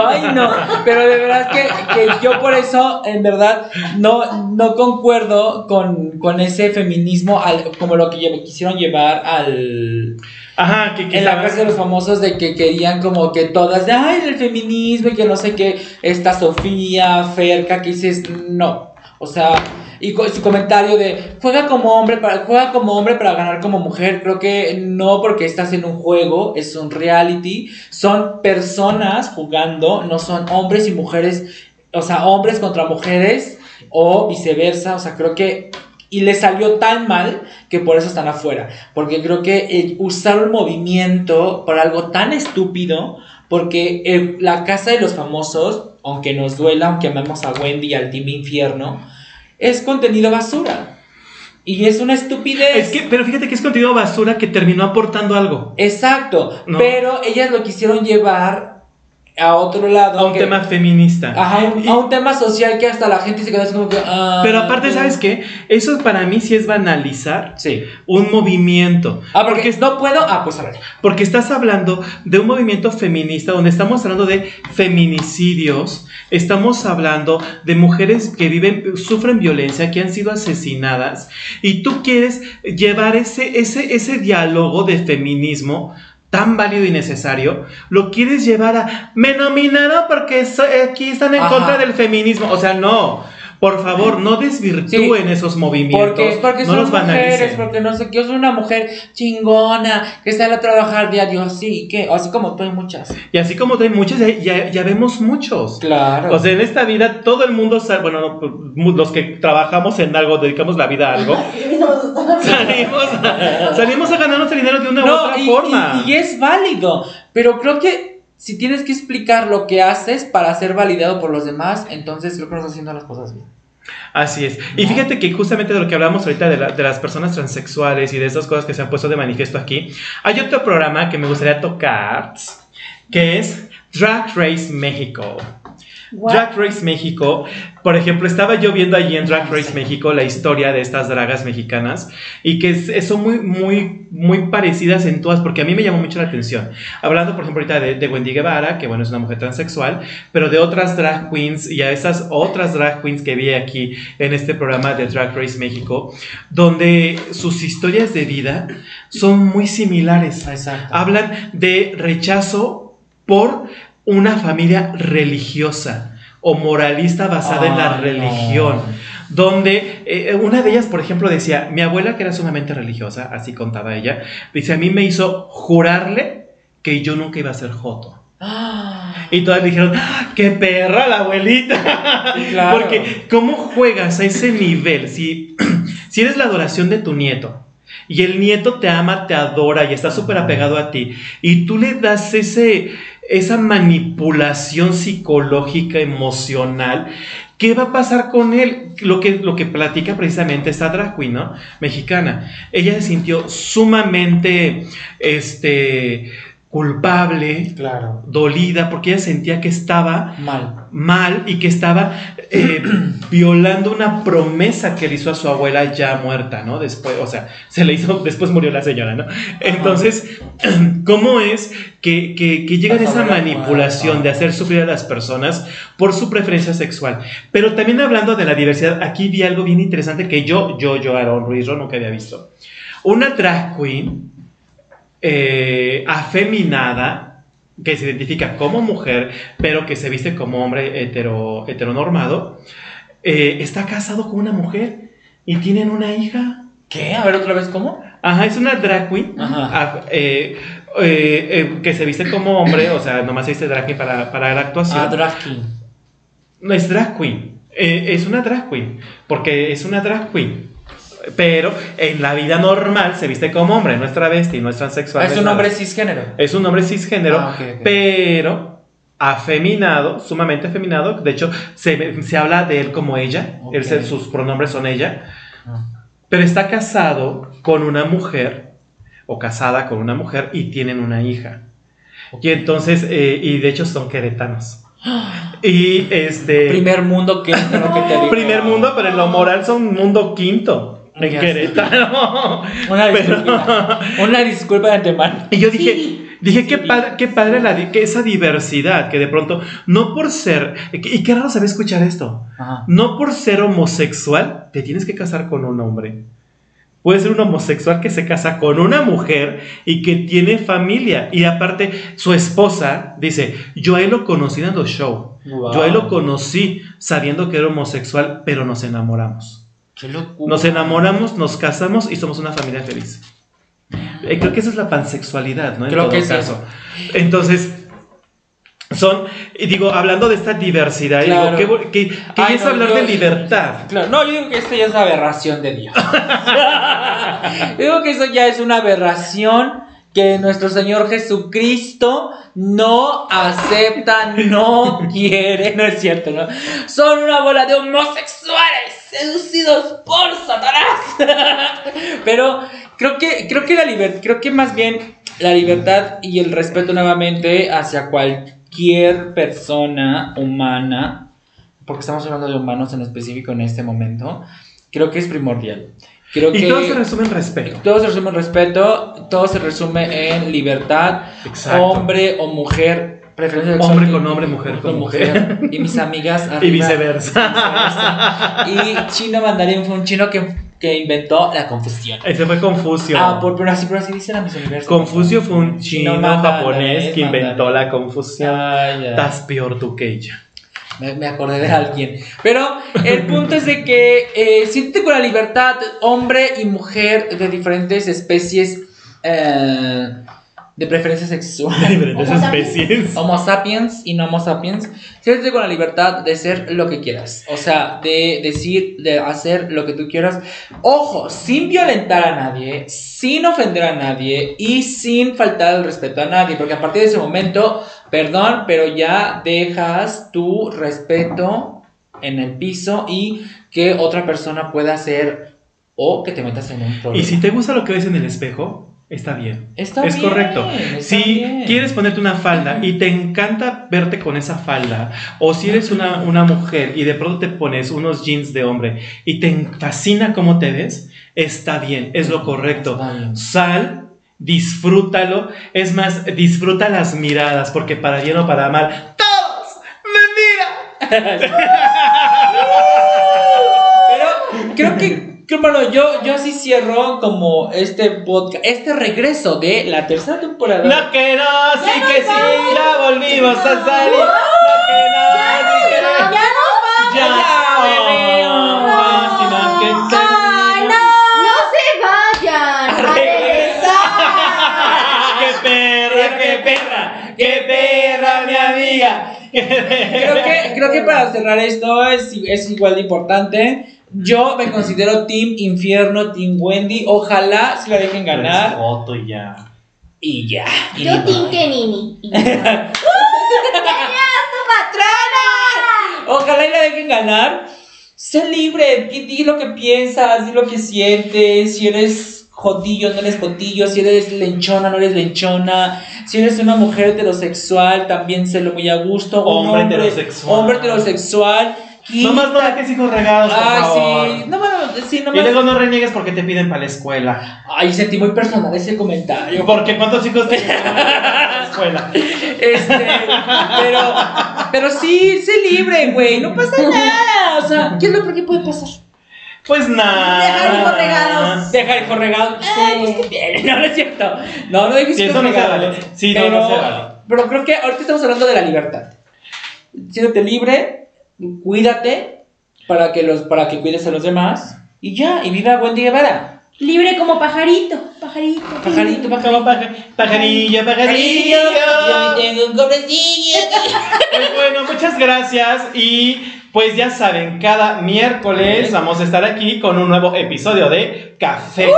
Ay, no, pero de verdad que, que yo por eso, en verdad, no, no concuerdo con, con ese feminismo al- como lo que lle- quisieron llevar al, Ajá, que en la casa de los famosos de que querían como que todas, de, ay, el feminismo y que no sé qué, esta Sofía, Ferca, que dices, no, o sea, y con su comentario de, juega como hombre para, juega como hombre para ganar como mujer, creo que no porque estás en un juego, es un reality, son personas jugando, no son hombres y mujeres, o sea, hombres contra mujeres o viceversa, o sea, creo que... Y le salió tan mal que por eso están afuera. Porque creo que eh, usaron movimiento para algo tan estúpido. Porque eh, la casa de los famosos, aunque nos duela, aunque amemos a Wendy y al Team Infierno, es contenido basura. Y es una estupidez. Es que, pero fíjate que es contenido basura que terminó aportando algo. Exacto. No. Pero ellas lo quisieron llevar a otro lado. A un que- tema feminista. Ajá, Y- a un tema social que hasta la gente se queda así como que. ah, Pero aparte. ¿sabes qué? Eso para mí sí es banalizar Sí. un movimiento. Ah, porque no puedo. Ah, pues a ver. Porque estás hablando de un movimiento feminista donde estamos hablando de feminicidios, estamos hablando de mujeres que viven, sufren violencia, que han sido asesinadas, y tú quieres llevar ese, ese, ese diálogo de feminismo tan válido y necesario, lo quieres llevar a me nominaron porque so- aquí están en Ajá. contra del feminismo. O sea, no. Por favor, no desvirtúen esos movimientos. Porque, porque no son los mujeres, porque no sé qué, yo soy una mujer chingona, que sale a trabajar diario así, que así como tú hay muchas. Y así como hay muchos, ya, ya, ya vemos muchos. Claro. O sea, en esta vida todo el mundo, sal- bueno, no, pues, los que trabajamos en algo, dedicamos la vida a algo, <laughs> salimos, a- <laughs> salimos a ganar nuestro dinero de una u otra y, forma. y- y es válido, pero creo que si tienes que explicar lo que haces para ser validado por los demás, entonces creo que no estás haciendo las cosas bien. Así es. Y fíjate que justamente de lo que hablamos ahorita de, la- de las personas transexuales y de estas cosas que se han puesto de manifiesto aquí, hay otro programa que me gustaría tocar, que es Drag Race México. Drag Race México, por ejemplo, estaba yo viendo allí en Drag Race México la historia de estas dragas mexicanas y que es- son muy, muy, muy parecidas en todas, porque a mí me llamó mucho la atención. Hablando, por ejemplo, ahorita de, de Wendy Guevara, que bueno, es una mujer transexual, pero de otras drag queens y a esas otras drag queens que vi aquí en este programa de Drag Race México, donde sus historias de vida son muy similares Exacto. hablan de rechazo por una familia religiosa o moralista basada en la religión. no. Donde eh, una de ellas, por ejemplo, decía, mi abuela que era sumamente religiosa, así contaba ella, dice, a mí me hizo jurarle que yo nunca iba a ser joto. Ah, Y todas dijeron, ¡Ah, ¡qué perra la abuelita! <laughs> claro. Porque, ¿cómo juegas a ese nivel? Si, <clears throat> si eres la adoración de tu nieto y el nieto te ama, te adora y está súper apegado a ti, y tú le das ese, esa manipulación psicológica, emocional, ¿qué va a pasar con él? Lo que, lo que platica precisamente esta drag queen, ¿no? Mexicana. Ella se sintió sumamente, este, culpable, Claro. dolida, porque ella sentía que estaba Mal. mal y que estaba eh, <clears throat> violando una promesa que le hizo a su abuela ya muerta, ¿no? Después, o sea, se le hizo, después murió la señora, ¿no? Entonces, <clears throat> ¿cómo es que, que, que llegan a La esa manipulación muerta. de hacer sufrir a las personas por su preferencia sexual? Pero también hablando de la diversidad, aquí vi algo bien interesante que yo, yo, yo, Aaron Ruiz, yo nunca había visto. Una drag queen eh, afeminada que se identifica como mujer, pero que se viste como hombre hetero, heteronormado, eh, está casado con una mujer y tienen una hija. ¿Qué? A ver otra vez, ¿cómo? Ajá, es una drag queen. Ajá. Ah, eh, que se viste como hombre, o sea, nomás se viste drag queen para, para la actuación. Ah, drag. No es drag queen. Es una drag queen. Porque es una drag queen. Pero en la vida normal se viste como hombre, no es travesti, no es transexual. Es no un hombre cisgénero. Es un hombre cisgénero, Ah, pero afeminado, sumamente afeminado. De hecho, se, se habla de él como ella. Él sus pronombres son ella. Ah. Pero está casado con una mujer, o casada con una mujer, y tienen una hija. Y entonces, eh, y de hecho son queretanos. <gasps> Y este. Primer mundo que es lo que te <laughs> digo. primer mundo, pero en lo moral son mundo quinto. En Ya sé. Querétaro. Una Pero- disculpa. Una disculpa de antemano. Y yo dije, Sí. dije qué Sí. padre, qué padre la, que esa diversidad, que de pronto, no por ser, y qué raro saber escuchar esto, Ajá. no por ser homosexual te tienes que casar con un hombre. Puede ser un homosexual que se casa con una mujer y que tiene familia. Y aparte, su esposa dice, yo a él lo conocí en los show. Wow. Yo a él lo conocí sabiendo que era homosexual, pero nos enamoramos. Qué locura. Nos enamoramos, nos casamos y somos una familia feliz. Eh, creo que esa es la pansexualidad, ¿no? En Creo todo que es caso. Entonces, son, y digo, hablando de esta diversidad, Claro. digo, ¿qué, qué- qué Ay, es no, hablar yo- de libertad? Claro, no, yo digo que esto ya es aberración de Dios. <laughs> Yo digo que eso ya es una aberración que nuestro Señor Jesucristo no acepta, no quiere, no es cierto, ¿no? Son una bola de homosexuales seducidos por Satanás. <laughs> Pero creo que, creo que la libertad, creo que más bien la libertad y el respeto nuevamente hacia cualquier persona humana porque estamos hablando de humanos en específico en este momento, creo que es primordial. Creo Y que todo se resume en respeto. todo se resume en respeto, todo se resume en libertad, Exacto. hombre o mujer, preferencia Hombre con hombre, mujer con mujer. Y mis amigas <laughs> Y viceversa. Y chino mandarín fue un chino que, que inventó la confusión. Ese fue Confucio. Ah, por, pero así, pero así dicen a mis universos. Confucio fue un chino japonés que inventó mandarín. la confusión. Ya. Estás peor tú que ella. Me, acordé de alguien. Pero el punto es de que eh, siéntete con la libertad, hombre y mujer de diferentes especies eh, de preferencia sexual. Diferentes Homo sapiens. especies. Homo sapiens y no Homo sapiens. Siéntete con la libertad de ser lo que quieras. O sea, de decir, de hacer lo que tú quieras. Ojo, sin violentar a nadie, sin ofender a nadie y sin faltar el respeto a nadie. Porque a partir de ese momento, perdón, pero ya dejas tu respeto en el piso y que otra persona pueda hacer o que te metas en un problema. Y si te gusta lo que ves en el espejo, está bien. Está es bien, correcto. está Si bien. quieres ponerte una falda y te encanta verte con esa falda, o si eres una, una mujer y de pronto te pones unos jeans de hombre y te fascina cómo te ves, está bien, es lo correcto. Sal, disfrútalo. Es más, disfruta las miradas, porque para bien o para mal, todos me miran. <laughs> Pero creo que, que, bueno, yo, yo sí cierro como este podcast, este regreso de la tercera temporada. No que no, sí que sí, ya volvimos a salir. No que no, sí que no. Ya no Ya, Ya me veo. lástima que ¡Ay, te- no! ¡No se vayan! A ¡A regresar! <laughs> ¡Qué perra, qué perra! ¡Qué perra, mi amiga! Creo que, creo que para cerrar esto es, es igual de importante. Yo me considero Team Infierno, Team Wendy. Ojalá se la dejen ganar. Foto y ya. Y ya. Y Yo ni Tim modo. Kenini. <laughs> Ojalá y la dejen ganar. Sé libre, di, di lo que piensas, di lo que sientes. Si eres jotillo, no eres jotillo. Si eres lenchona, no eres lenchona. Si eres una mujer heterosexual, también sélo muy a gusto. Un Hombre heterosexual. Hombre heterosexual. Nomás no quita- dejes hijos regados, por Ay, favor. sí. No, bueno, sí, Y nomás. luego no reniegues porque te piden para la escuela. Ay, sentí muy personal ese comentario. Porque ¿cuántos hijos para la escuela? <laughs> Este, pero, pero sí, sé libre, güey, no pasa nada. O sea, ¿qué es lo peor que puede pasar? Pues nada. Dejar hijos regados. Deja hijos regados. Ay, pues qué bien. <laughs> No, no es cierto. No, no dejes Sí, hijos eso no regados. vale. Sí, no, pero, no se vale. Pero creo que ahorita estamos hablando de la libertad. Siéntete libre, cuídate para que, los, para que cuides a los demás y ya, y viva Wendy Guevara. Libre como pajarito, pajarito. Pajarito, pajarito. paja- pajarillo, pajarillo. Yo tengo un cobrecillo. <laughs> Pues bueno, muchas gracias y pues ya saben, cada miércoles vamos a estar aquí con un nuevo episodio de Café. con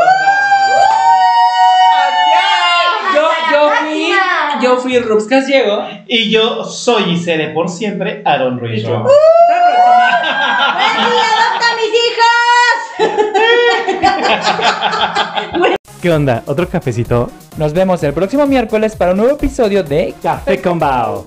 yo fui Rubs Casiego. Y yo soy y seré por siempre Aaron Ruiz. ¡Wendy, adopta a mis hijas! ¿Qué onda? ¿Otro cafecito? Nos vemos el próximo miércoles para un nuevo episodio de Café con Bao.